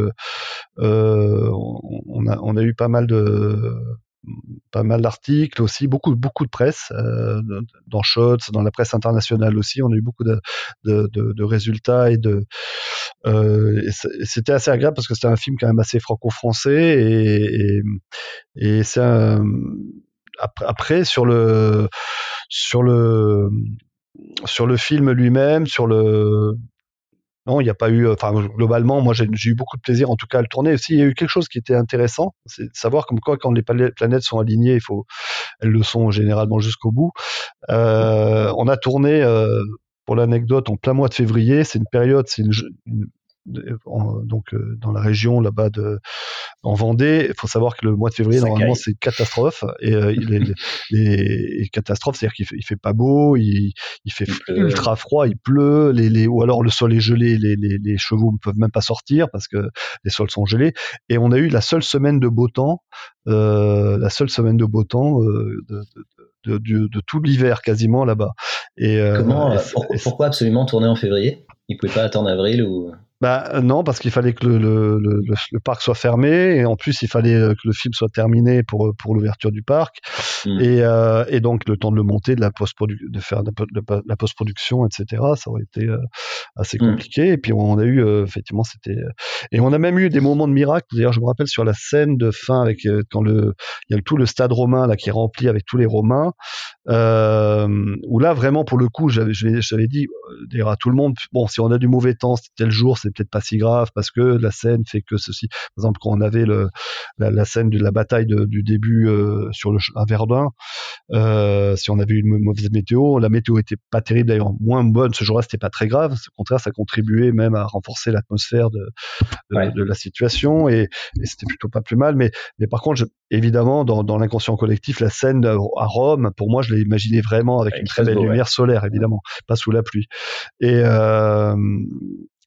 on a on a eu pas mal de pas mal d'articles aussi, beaucoup beaucoup de presse euh, dans Shots, dans la presse internationale aussi. On a eu beaucoup de, de, de, de résultats et de euh, c'était assez agréable parce que c'était un film quand même assez franco-français et, et, et c'est après sur le sur le sur le film lui-même, sur le non, il n'y a pas eu. Enfin, globalement, moi, j'ai eu beaucoup de plaisir, en tout cas, à le tourner. Aussi, il y a eu quelque chose qui était intéressant, c'est de savoir comme quoi, quand les planètes sont alignées, il faut, elles le sont généralement jusqu'au bout. Euh, on a tourné, euh, pour l'anecdote, en plein mois de février. C'est une période, c'est une, une, en, donc euh, dans la région là-bas de en Vendée. Il faut savoir que le mois de février normalement c'est catastrophe et euh, il est, les, les catastrophes, c'est-à-dire qu'il fait, il fait pas beau, il, il fait il ultra froid, il pleut, les, les ou alors le sol est gelé, les, les, les chevaux ne peuvent même pas sortir parce que les sols sont gelés. Et on a eu la seule semaine de beau temps, euh, la seule semaine de beau temps euh, de, de de, de, de, tout l'hiver quasiment là-bas. Et euh, comment, pourquoi, pourquoi absolument tourner en février? Il pouvait pas attendre avril ou bah non, parce qu'il fallait que le, le, le, le, parc soit fermé et en plus il fallait que le film soit terminé pour pour l'ouverture du parc. Mm. Et, euh, et, donc le temps de le monter, de la post de faire de la post-production, etc. Ça aurait été euh, assez mm. compliqué. Et puis on a eu euh, effectivement c'était et on a même eu des moments de miracle. D'ailleurs, je me rappelle sur la scène de fin avec quand le il y a tout le stade romain là qui est rempli avec tous les Romains. où là vraiment pour le coup, j'avais j'avais dit dire à tout le monde bon si on a du mauvais temps, c'était tel jour, c'est peut-être pas si grave parce que la scène fait que ceci. Par exemple, quand on avait le la, scène de la bataille du début sur le à Verdun, euh, si on avait eu une mauvaise météo, la météo était pas terrible d'ailleurs, moins bonne ce jour-là, c'était pas très grave. Au contraire, ça contribuait même à renforcer l'atmosphère de, de, la situation et, et c'était plutôt pas plus mal. Mais, mais par contre, évidemment, dans, dans l'inconscient collectif, la scène à Rome, pour moi, je l'ai imaginé vraiment avec une très belle lumière solaire, évidemment, pas sous la pluie. Et, euh,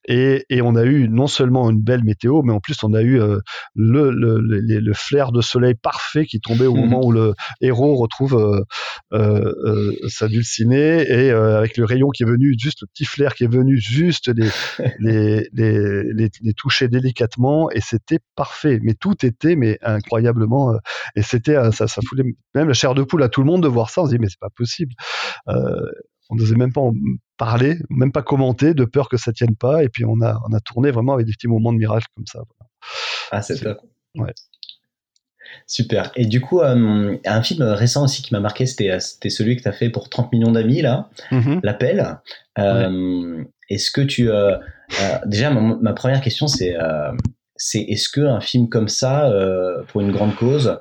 et, et, on a eu non seulement une belle météo, mais en plus on a eu euh, le, le, le, flair de soleil parfait qui tombait au moment où le héros retrouve euh, euh, sa dulcinée et avec le rayon qui est venu, juste le petit flair qui est venu, juste les, les, les, les, les toucher délicatement et c'était parfait. Mais tout était mais incroyablement et c'était ça, ça foulait même la chair de poule à tout le monde de voir ça. On se dit mais c'est pas possible. on n'osait même pas parler, même pas commenter, de peur que ça tienne pas. Et puis on a, on a tourné vraiment avec des petits moments de miracle comme ça. Ah, c'est top. Ouais. Super. Et du coup, euh, un film récent aussi qui m'a marqué, c'était, c'était celui que tu as fait pour 30 millions d'amis, là, mm-hmm. L'appel. Euh, est-ce que tu. Euh, déjà, ma, première question, c'est, c'est est-ce qu'un film comme ça, pour une grande cause,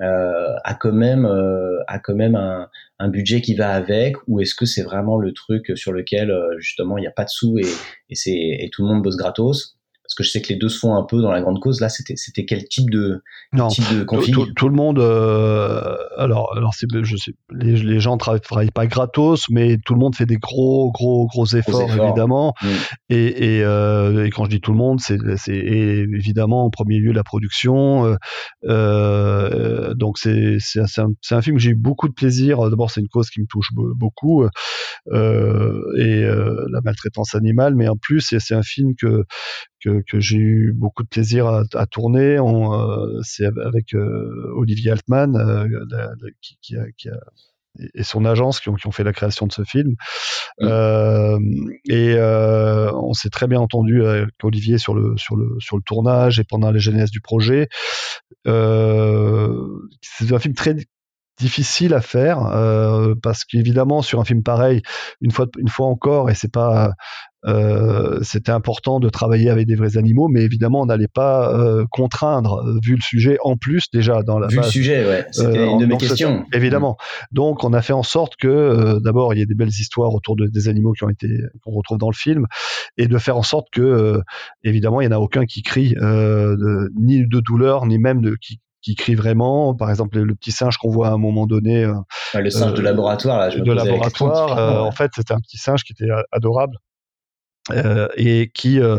a quand même, a quand même un, un budget qui va avec ou est-ce que c'est vraiment le truc sur lequel euh, justement il n'y a pas de sous et, et, c'est, et tout le monde bosse gratos? Que je sais que les deux se font un peu dans la grande cause. Là, c'était c'était quel type de non, type de config tout, tout, le monde. Euh, alors alors c'est je sais les, les gens travaillent, travaillent pas gratos, mais tout le monde fait des gros gros gros efforts, évidemment. Mm. Et, et, euh, et, quand je dis tout le monde, c'est c'est évidemment en premier lieu la production. Euh, euh donc c'est c'est un, un, film que j'ai eu beaucoup de plaisir. D'abord, c'est une cause qui me touche beaucoup euh, et la maltraitance animale, mais en plus c'est un film que que, que j'ai eu beaucoup de plaisir à, à tourner. Euh, c'est avec euh, Olivier Altman euh, qui, qui, a, qui, a, et son agence qui ont, qui ont, fait la création de ce film. Mmh. Et on s'est très bien entendu avec Olivier sur le, sur, le, sur le tournage et pendant la genèse du projet. C'est un film très difficile à faire parce qu'évidemment sur un film pareil une fois une fois encore et c'est pas euh, c'était important de travailler avec des vrais animaux, mais évidemment, on n'allait pas euh, contraindre, euh, vu le sujet, en plus déjà dans la vu le sujet, ouais, c'était une de mes questions. Évidemment. Donc, on a fait en sorte que, d'abord, il y ait des belles histoires autour de, des animaux qui ont été qu'on retrouve dans le film, et de faire en sorte que, évidemment, il n'y en a aucun qui crie de, ni de douleur, ni même de qui qui crie vraiment. Par exemple, le, petit singe qu'on voit à un moment donné. le singe de laboratoire, là, je de laboratoire. en fait, c'était un petit singe qui était adorable. Euh, et qui euh,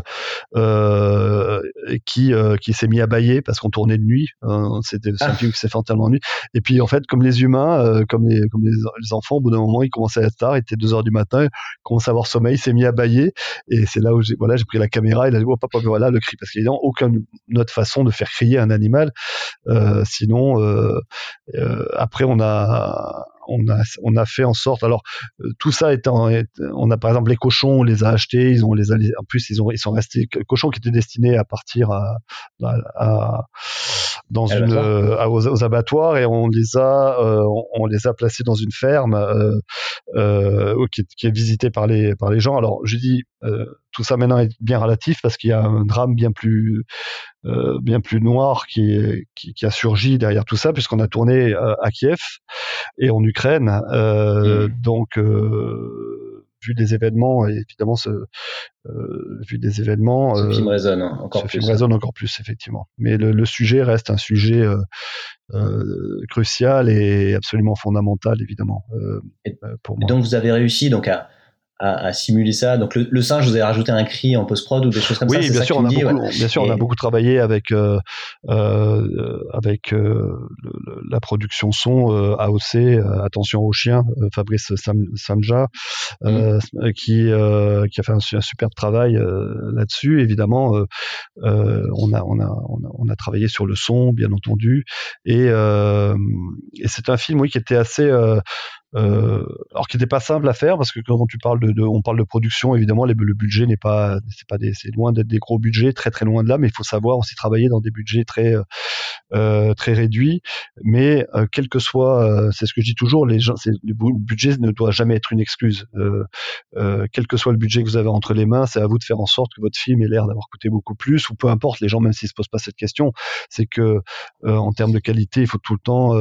euh, qui euh, qui s'est mis à bailler parce qu'on tournait de nuit. Hein, c'était un ah. film qui s'est fait entièrement de nuit. Et puis en fait, comme les humains, euh, comme les comme les, enfants, au bout d'un moment, ils commençaient à être tard. Il était 2 heures du matin, il commençait à avoir sommeil, il s'est mis à bailler. Et c'est là où j'ai voilà, j'ai pris la caméra. Il a dit oh papa, voilà le cri parce qu'il n'y a aucune autre façon de faire crier un animal. sinon, après on a on a on a fait en sorte. Alors euh, tout ça étant, on a par exemple les cochons, on les a achetés, ils ont les en plus ils ont ils sont restés cochons qui étaient destinés à partir à, à, dans une euh, aux, abattoirs et on les a euh, on, les a placés dans une ferme qui, qui, est visitée par les par les gens. Alors je dis tout ça maintenant est bien relatif parce qu'il y a un drame bien plus euh, bien plus noir qui, qui, a surgi derrière tout ça puisqu'on a tourné euh, à Kiev et en Ukraine euh, mmh. donc vu des événements et évidemment ce, vu des événements ce film résonne hein, encore ce plus film résonne encore plus effectivement mais le, sujet reste un sujet crucial et absolument fondamental évidemment pour moi. donc vous avez réussi donc à à, simuler ça. Donc le, singe, vous avez rajouté un cri en post-prod ou des choses comme ça. Oui, bien, sûr, on a beaucoup, bien sûr, on a beaucoup travaillé avec euh, euh, avec euh, la production son AOC. attention aux chiens, Fabrice Samja, mmh. qui qui a fait un, un superbe travail là-dessus. Évidemment, on a, on a on a travaillé sur le son, bien entendu, et, et c'est un film oui qui était assez euh, alors qui n'était pas simple à faire parce que quand tu parles de, on parle de production évidemment le budget n'est pas c'est pas c'est loin d'être des gros budgets très très loin de là mais il faut savoir aussi travailler dans des budgets très euh, très réduits. Mais euh, quel que soit euh, c'est ce que je dis toujours les gens le budget ne doit jamais être une excuse. Quel que soit le budget que vous avez entre les mains c'est à vous de faire en sorte que votre film ait l'air d'avoir coûté beaucoup plus ou peu importe les gens même s'ils se posent pas cette question c'est que en termes de qualité il faut tout le temps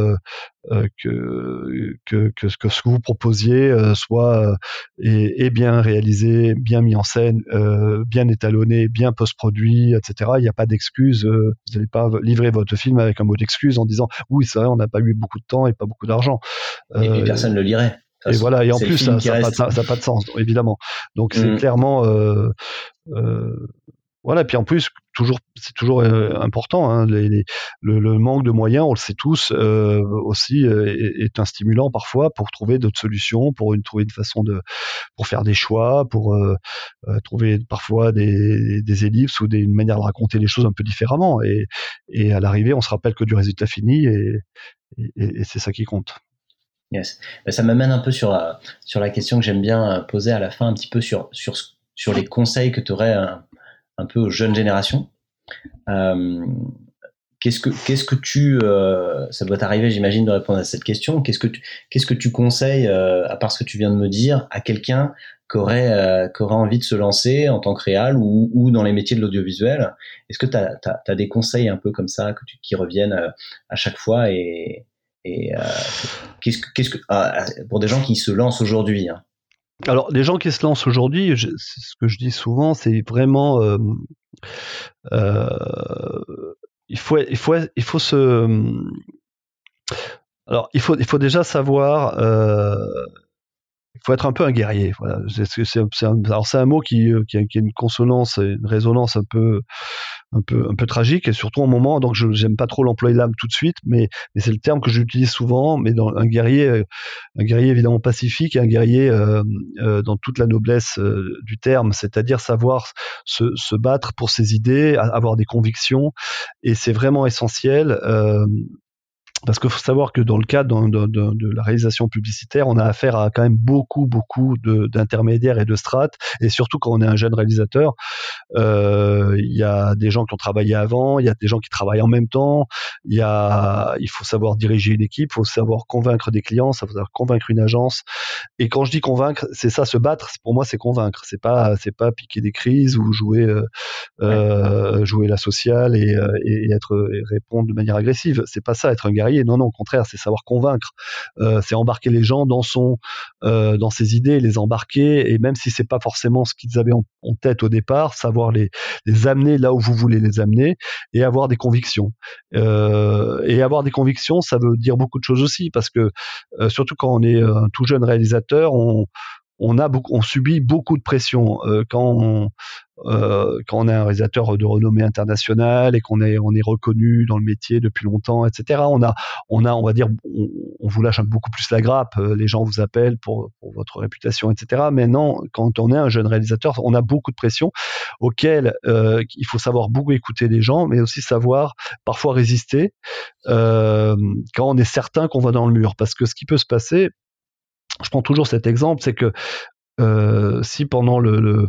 que, que, que que ce que vous proposiez euh, soit est, euh, bien réalisé, bien mis en scène, euh, bien étalonné, bien post-produit, etc. Il n'y a pas d'excuse. vous n'allez pas livrer votre film avec un mot d'excuse en disant oui, c'est vrai, on n'a pas eu beaucoup de temps et pas beaucoup d'argent. et, personne ne le lirait. Et voilà, et en plus, ça n'a pas, de sens, évidemment. Donc, c'est mmh. clairement voilà, puis en plus, toujours, c'est toujours euh, important. Hein, le, manque de moyens, on le sait tous, euh, aussi euh, est, un stimulant parfois pour trouver d'autres solutions, pour trouver une façon de, pour faire des choix, pour trouver parfois des, des ellipses ou une manière de raconter les choses un peu différemment. Et, à l'arrivée, on se rappelle que du résultat fini, et, c'est ça qui compte. Yes. Ça m'amène un peu sur la, question que j'aime bien poser à la fin, un petit peu sur les conseils que tu aurais un peu aux jeunes générations. Euh, qu'est-ce que qu'est-ce que tu euh, ça doit t'arriver j'imagine de répondre à cette question. Qu'est-ce que tu qu'est-ce que tu conseilles euh, à part ce que tu viens de me dire à quelqu'un qui aurait qui aurait envie de se lancer en tant que réal ou, ou dans les métiers de l'audiovisuel? Est-ce que tu as, as, des conseils un peu comme ça que tu, qui reviennent à chaque fois et, et qu'est-ce que qu'est-ce que ah, pour des gens qui se lancent aujourd'hui hein, alors, les gens qui se lancent aujourd'hui, ce que je dis souvent, c'est vraiment. Euh, euh, il, faut, il, faut, il faut se. Alors, il faut, il faut déjà savoir. Euh, il faut être un peu un guerrier. Voilà. C'est, un, alors, c'est un mot qui, a, qui a une consonance, une résonance un peu un peu un peu tragique et surtout en moment donc je j'aime pas trop l'employer l'âme tout de suite mais, c'est le terme que j'utilise souvent mais dans un guerrier euh, un guerrier évidemment pacifique et un guerrier euh, euh, dans toute la noblesse du terme c'est-à-dire savoir se, se battre pour ses idées avoir des convictions et c'est vraiment essentiel parce qu'il faut savoir que dans le cadre de, de, de, la réalisation publicitaire, on a affaire à quand même beaucoup, beaucoup d'intermédiaires et de strates, et surtout quand on est un jeune réalisateur, euh, il y a des gens qui ont travaillé avant, il y a des gens qui travaillent en même temps, il y a, il faut savoir diriger une équipe, il faut savoir convaincre des clients, ça faut savoir convaincre une agence. Et quand je dis convaincre, c'est ça, se battre. Pour moi, c'est convaincre. C'est pas, c'est pas piquer des crises ou jouer, euh, euh jouer la sociale et, et être et répondre de manière agressive. C'est pas ça, être un non, non, au contraire, c'est savoir convaincre. Euh, c'est embarquer les gens dans son, euh, dans ses idées, les embarquer, et même si c'est pas forcément ce qu'ils avaient en, tête au départ, savoir les, les amener là où vous voulez les amener, et avoir des convictions. Euh, et avoir des convictions, ça veut dire beaucoup de choses aussi, parce que surtout quand on est un tout jeune réalisateur, on on a beaucoup, on subit beaucoup de pression quand euh, quand on est un réalisateur de renommée internationale et qu'on est on est reconnu dans le métier depuis longtemps, etc. On a on a on va dire on, vous lâche beaucoup plus la grappe, euh, les gens vous appellent pour, votre réputation, etc. Mais non, quand on est un jeune réalisateur, on a beaucoup de pression auquel euh, il faut savoir beaucoup écouter les gens, mais aussi savoir parfois résister quand on est certain qu'on va dans le mur, parce que ce qui peut se passer je prends toujours cet exemple, c'est que si pendant le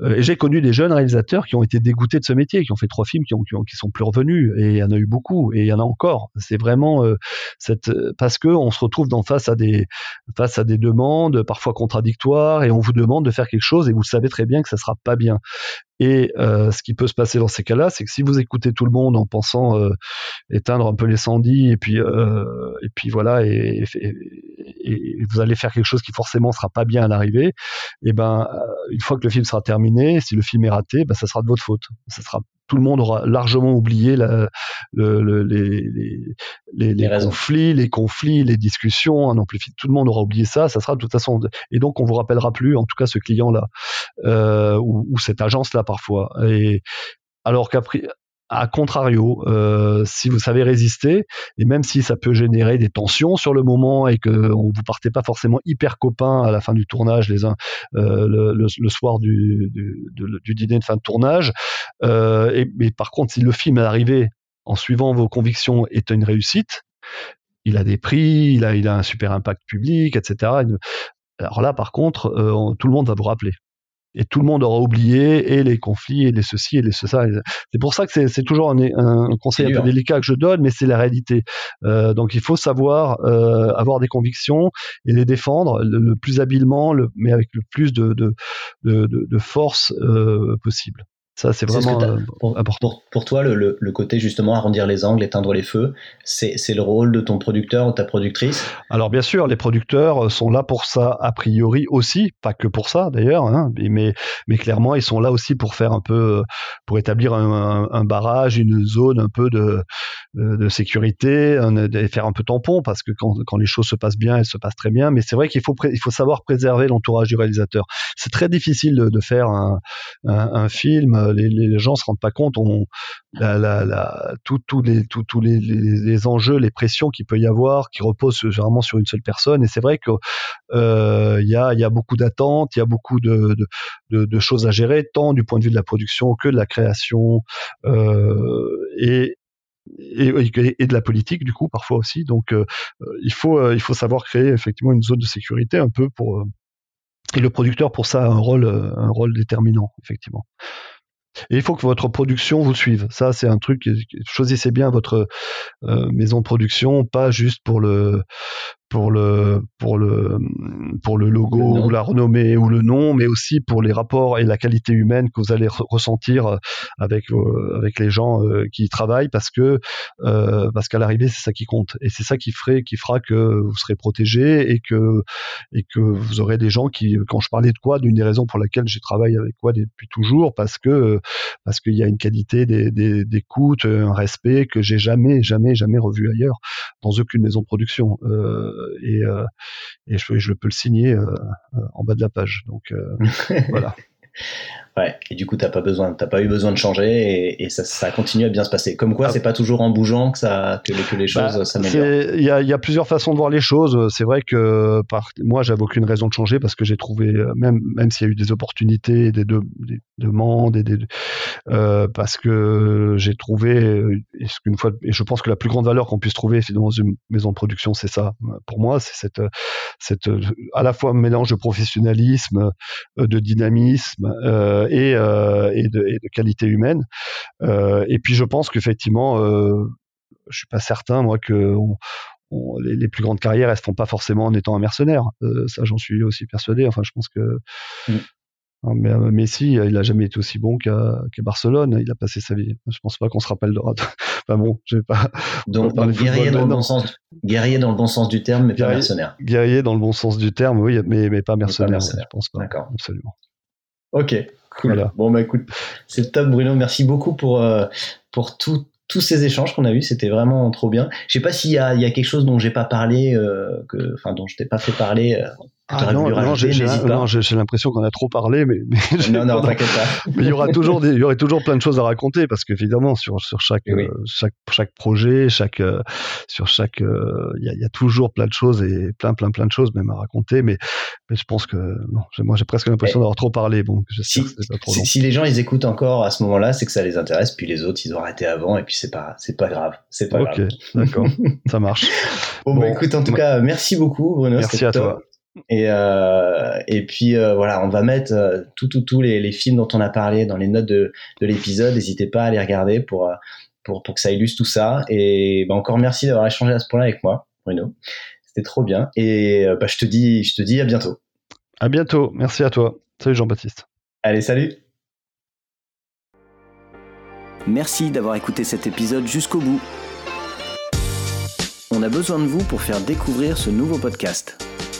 euh, j'ai connu des jeunes réalisateurs qui ont été dégoûtés de ce métier, qui ont fait trois films, qui, ont, qui, sont plus revenus, et il y en a eu beaucoup, et il y en a encore. C'est vraiment euh, cette parce que on se retrouve dans face à des face à des demandes parfois contradictoires, et on vous demande de faire quelque chose, et vous savez très bien que ça sera pas bien. Et euh, ce qui peut se passer dans ces cas-là, c'est que si vous écoutez tout le monde en pensant euh, éteindre un peu l'incendie et puis euh, et puis voilà et, et, vous allez faire quelque chose qui forcément sera pas bien à l'arrivée, et ben une fois que le film sera terminé, si le film est raté, ben ça sera de votre faute. Ça sera tout le monde aura largement oublié la, le, les, les, les, conflits, les conflits, les discussions. Tout le monde aura oublié ça. Ça sera de toute façon. Et donc on vous rappellera plus, en tout cas ce client-là euh, ou, ou, cette agence-là parfois. Et alors qu'après, à contrario, euh, si vous savez résister, et même si ça peut générer des tensions sur le moment et que vous partez pas forcément hyper copains à la fin du tournage, les uns euh, le, soir du, dîner de fin de tournage, euh, mais par contre, si le film est arrivé en suivant vos convictions est une réussite, il a des prix, il a, il a un super impact public, etc. Alors là, par contre, tout le monde va vous rappeler et tout le monde aura oublié et les conflits et les ceci et les ceci. C'est pour ça que c'est toujours un, un conseil un peu délicat que je donne, mais c'est la réalité. Euh, donc il faut savoir euh, avoir des convictions et les défendre le, plus habilement, le, mais avec le plus de, de, de, de force euh, possible. Ça, c'est vraiment euh, important. Pour, toi, le, le, côté justement arrondir les angles, éteindre les feux, c'est le rôle de ton producteur ou ta productrice? Alors, bien sûr, les producteurs euh, sont là pour ça, a priori aussi, pas que pour ça d'ailleurs, hein, mais, mais clairement, ils sont là aussi pour faire un peu, pour établir un, un, barrage, une zone un peu de, de, sécurité, faire un peu tampon, parce que quand, quand les choses se passent bien, elles se passent très bien, mais c'est vrai qu'il faut, il faut savoir préserver l'entourage du réalisateur. C'est très difficile de, de faire un film les, les, gens se rendent pas compte. On, tous les, enjeux, les pressions qu'il peut y avoir, qui reposent généralement sur une seule personne. Et c'est vrai que euh, il y, a, y a beaucoup d'attentes, il y a beaucoup de, choses à gérer, tant du point de vue de la production que de la création euh, et, de la politique du coup parfois aussi. Donc euh, il faut euh, savoir créer effectivement une zone de sécurité un peu pour et le producteur pour ça a un rôle déterminant effectivement. Et il faut que votre production vous suive. Ça, c'est un truc. Choisissez bien votre euh, maison de production, pas juste pour le pour le pour le pour le logo ou la renommée ou le nom, mais aussi pour les rapports et la qualité humaine que vous allez ressentir euh, avec avec les gens euh, qui y travaillent, parce que euh, parce qu'à l'arrivée c'est ça qui compte et c'est ça qui ferait qui fera que vous serez protégé et que et que vous aurez des gens qui quand je parlais de quoi d'une des raisons pour laquelle j'ai travaillé avec quoi depuis toujours parce que parce qu'il y a une qualité d'écoute, un respect que j'ai jamais jamais jamais revu ailleurs dans aucune maison de production. Euh, et, euh, et je, je, peux le signer euh, en bas de la page. Donc voilà. Ouais, et du coup, t'as pas besoin, t'as pas eu besoin de changer et, ça, ça continue à bien se passer. Comme quoi, ah. c'est pas toujours en bougeant que ça, que, les, choses bah, s'améliorent. Il y a, y a, plusieurs façons de voir les choses. C'est vrai que par, moi, j'avais aucune raison de changer parce que j'ai trouvé, euh, même, même s'il y a eu des opportunités, des, des demandes, et des, euh, parce que j'ai trouvé, une fois, et je pense que la plus grande valeur qu'on puisse trouver dans une maison de production, c'est ça. Pour moi, c'est cette, cette, à la fois un mélange de professionnalisme, de dynamisme. Euh, euh, et, euh, et, de, et, de, qualité humaine. Euh, et puis je pense qu'effectivement, je suis pas certain moi que on, les, les, plus grandes carrières elles se font pas forcément en étant un mercenaire. ça j'en suis aussi persuadé. Enfin je pense que mm. hein, Mais Messi, il a jamais été aussi bon qu'à Barcelone. Il a passé sa vie. Je pense pas qu'on se rappelle de. enfin bon, j'ai pas. Donc, guerrier dans le bon sens, guerrier dans le bon sens du terme, mais pas mercenaire. Guerrier dans le bon sens du terme, oui, mais mais pas mercenaire. Pas mercenaire. Je pense pas. D'accord. Absolument. Ok, cool. Bon, bah écoute, c'est top, Bruno. Merci beaucoup pour, euh, pour tout, tous ces échanges qu'on a eus. C'était vraiment trop bien. Je sais pas s'il y a, il y a quelque chose dont j'ai pas parlé, euh, que, enfin, dont je t'ai pas fait parler. Euh, ah non, non j'ai l'impression qu'on a trop parlé, mais, mais non, non, t'inquiète pas. mais il y aura toujours des, il y aurait toujours plein de choses à raconter parce qu'évidemment sur sur chaque euh, chaque chaque projet, chaque euh, sur chaque euh, il y, a, y, a, toujours plein de choses et plein plein plein de choses même à raconter, mais mais je pense que non, moi j'ai presque l'impression d'avoir trop parlé. Bon, si, pas trop si, si, les gens ils écoutent encore à ce moment-là, c'est que ça les intéresse, puis les autres ils ont arrêté avant et puis c'est pas c'est pas grave, c'est pas grave. Ok, d'accord, ça marche. Bon, bah, écoute, en tout cas, merci beaucoup Bruno. Merci à toi. Et, euh, et puis euh, voilà, on va mettre euh, tous tout, tout les, les, films dont on a parlé dans les notes de, de l'épisode. N'hésitez pas à les regarder pour, euh, pour, pour que ça illustre tout ça. Et bah, encore merci d'avoir échangé à ce point-là avec moi, Bruno. C'était trop bien. Et bah, je, te dis, je te dis à bientôt. À bientôt. Merci à toi. Salut Jean-Baptiste. Allez, salut. Merci d'avoir écouté cet épisode jusqu'au bout. On a besoin de vous pour faire découvrir ce nouveau podcast.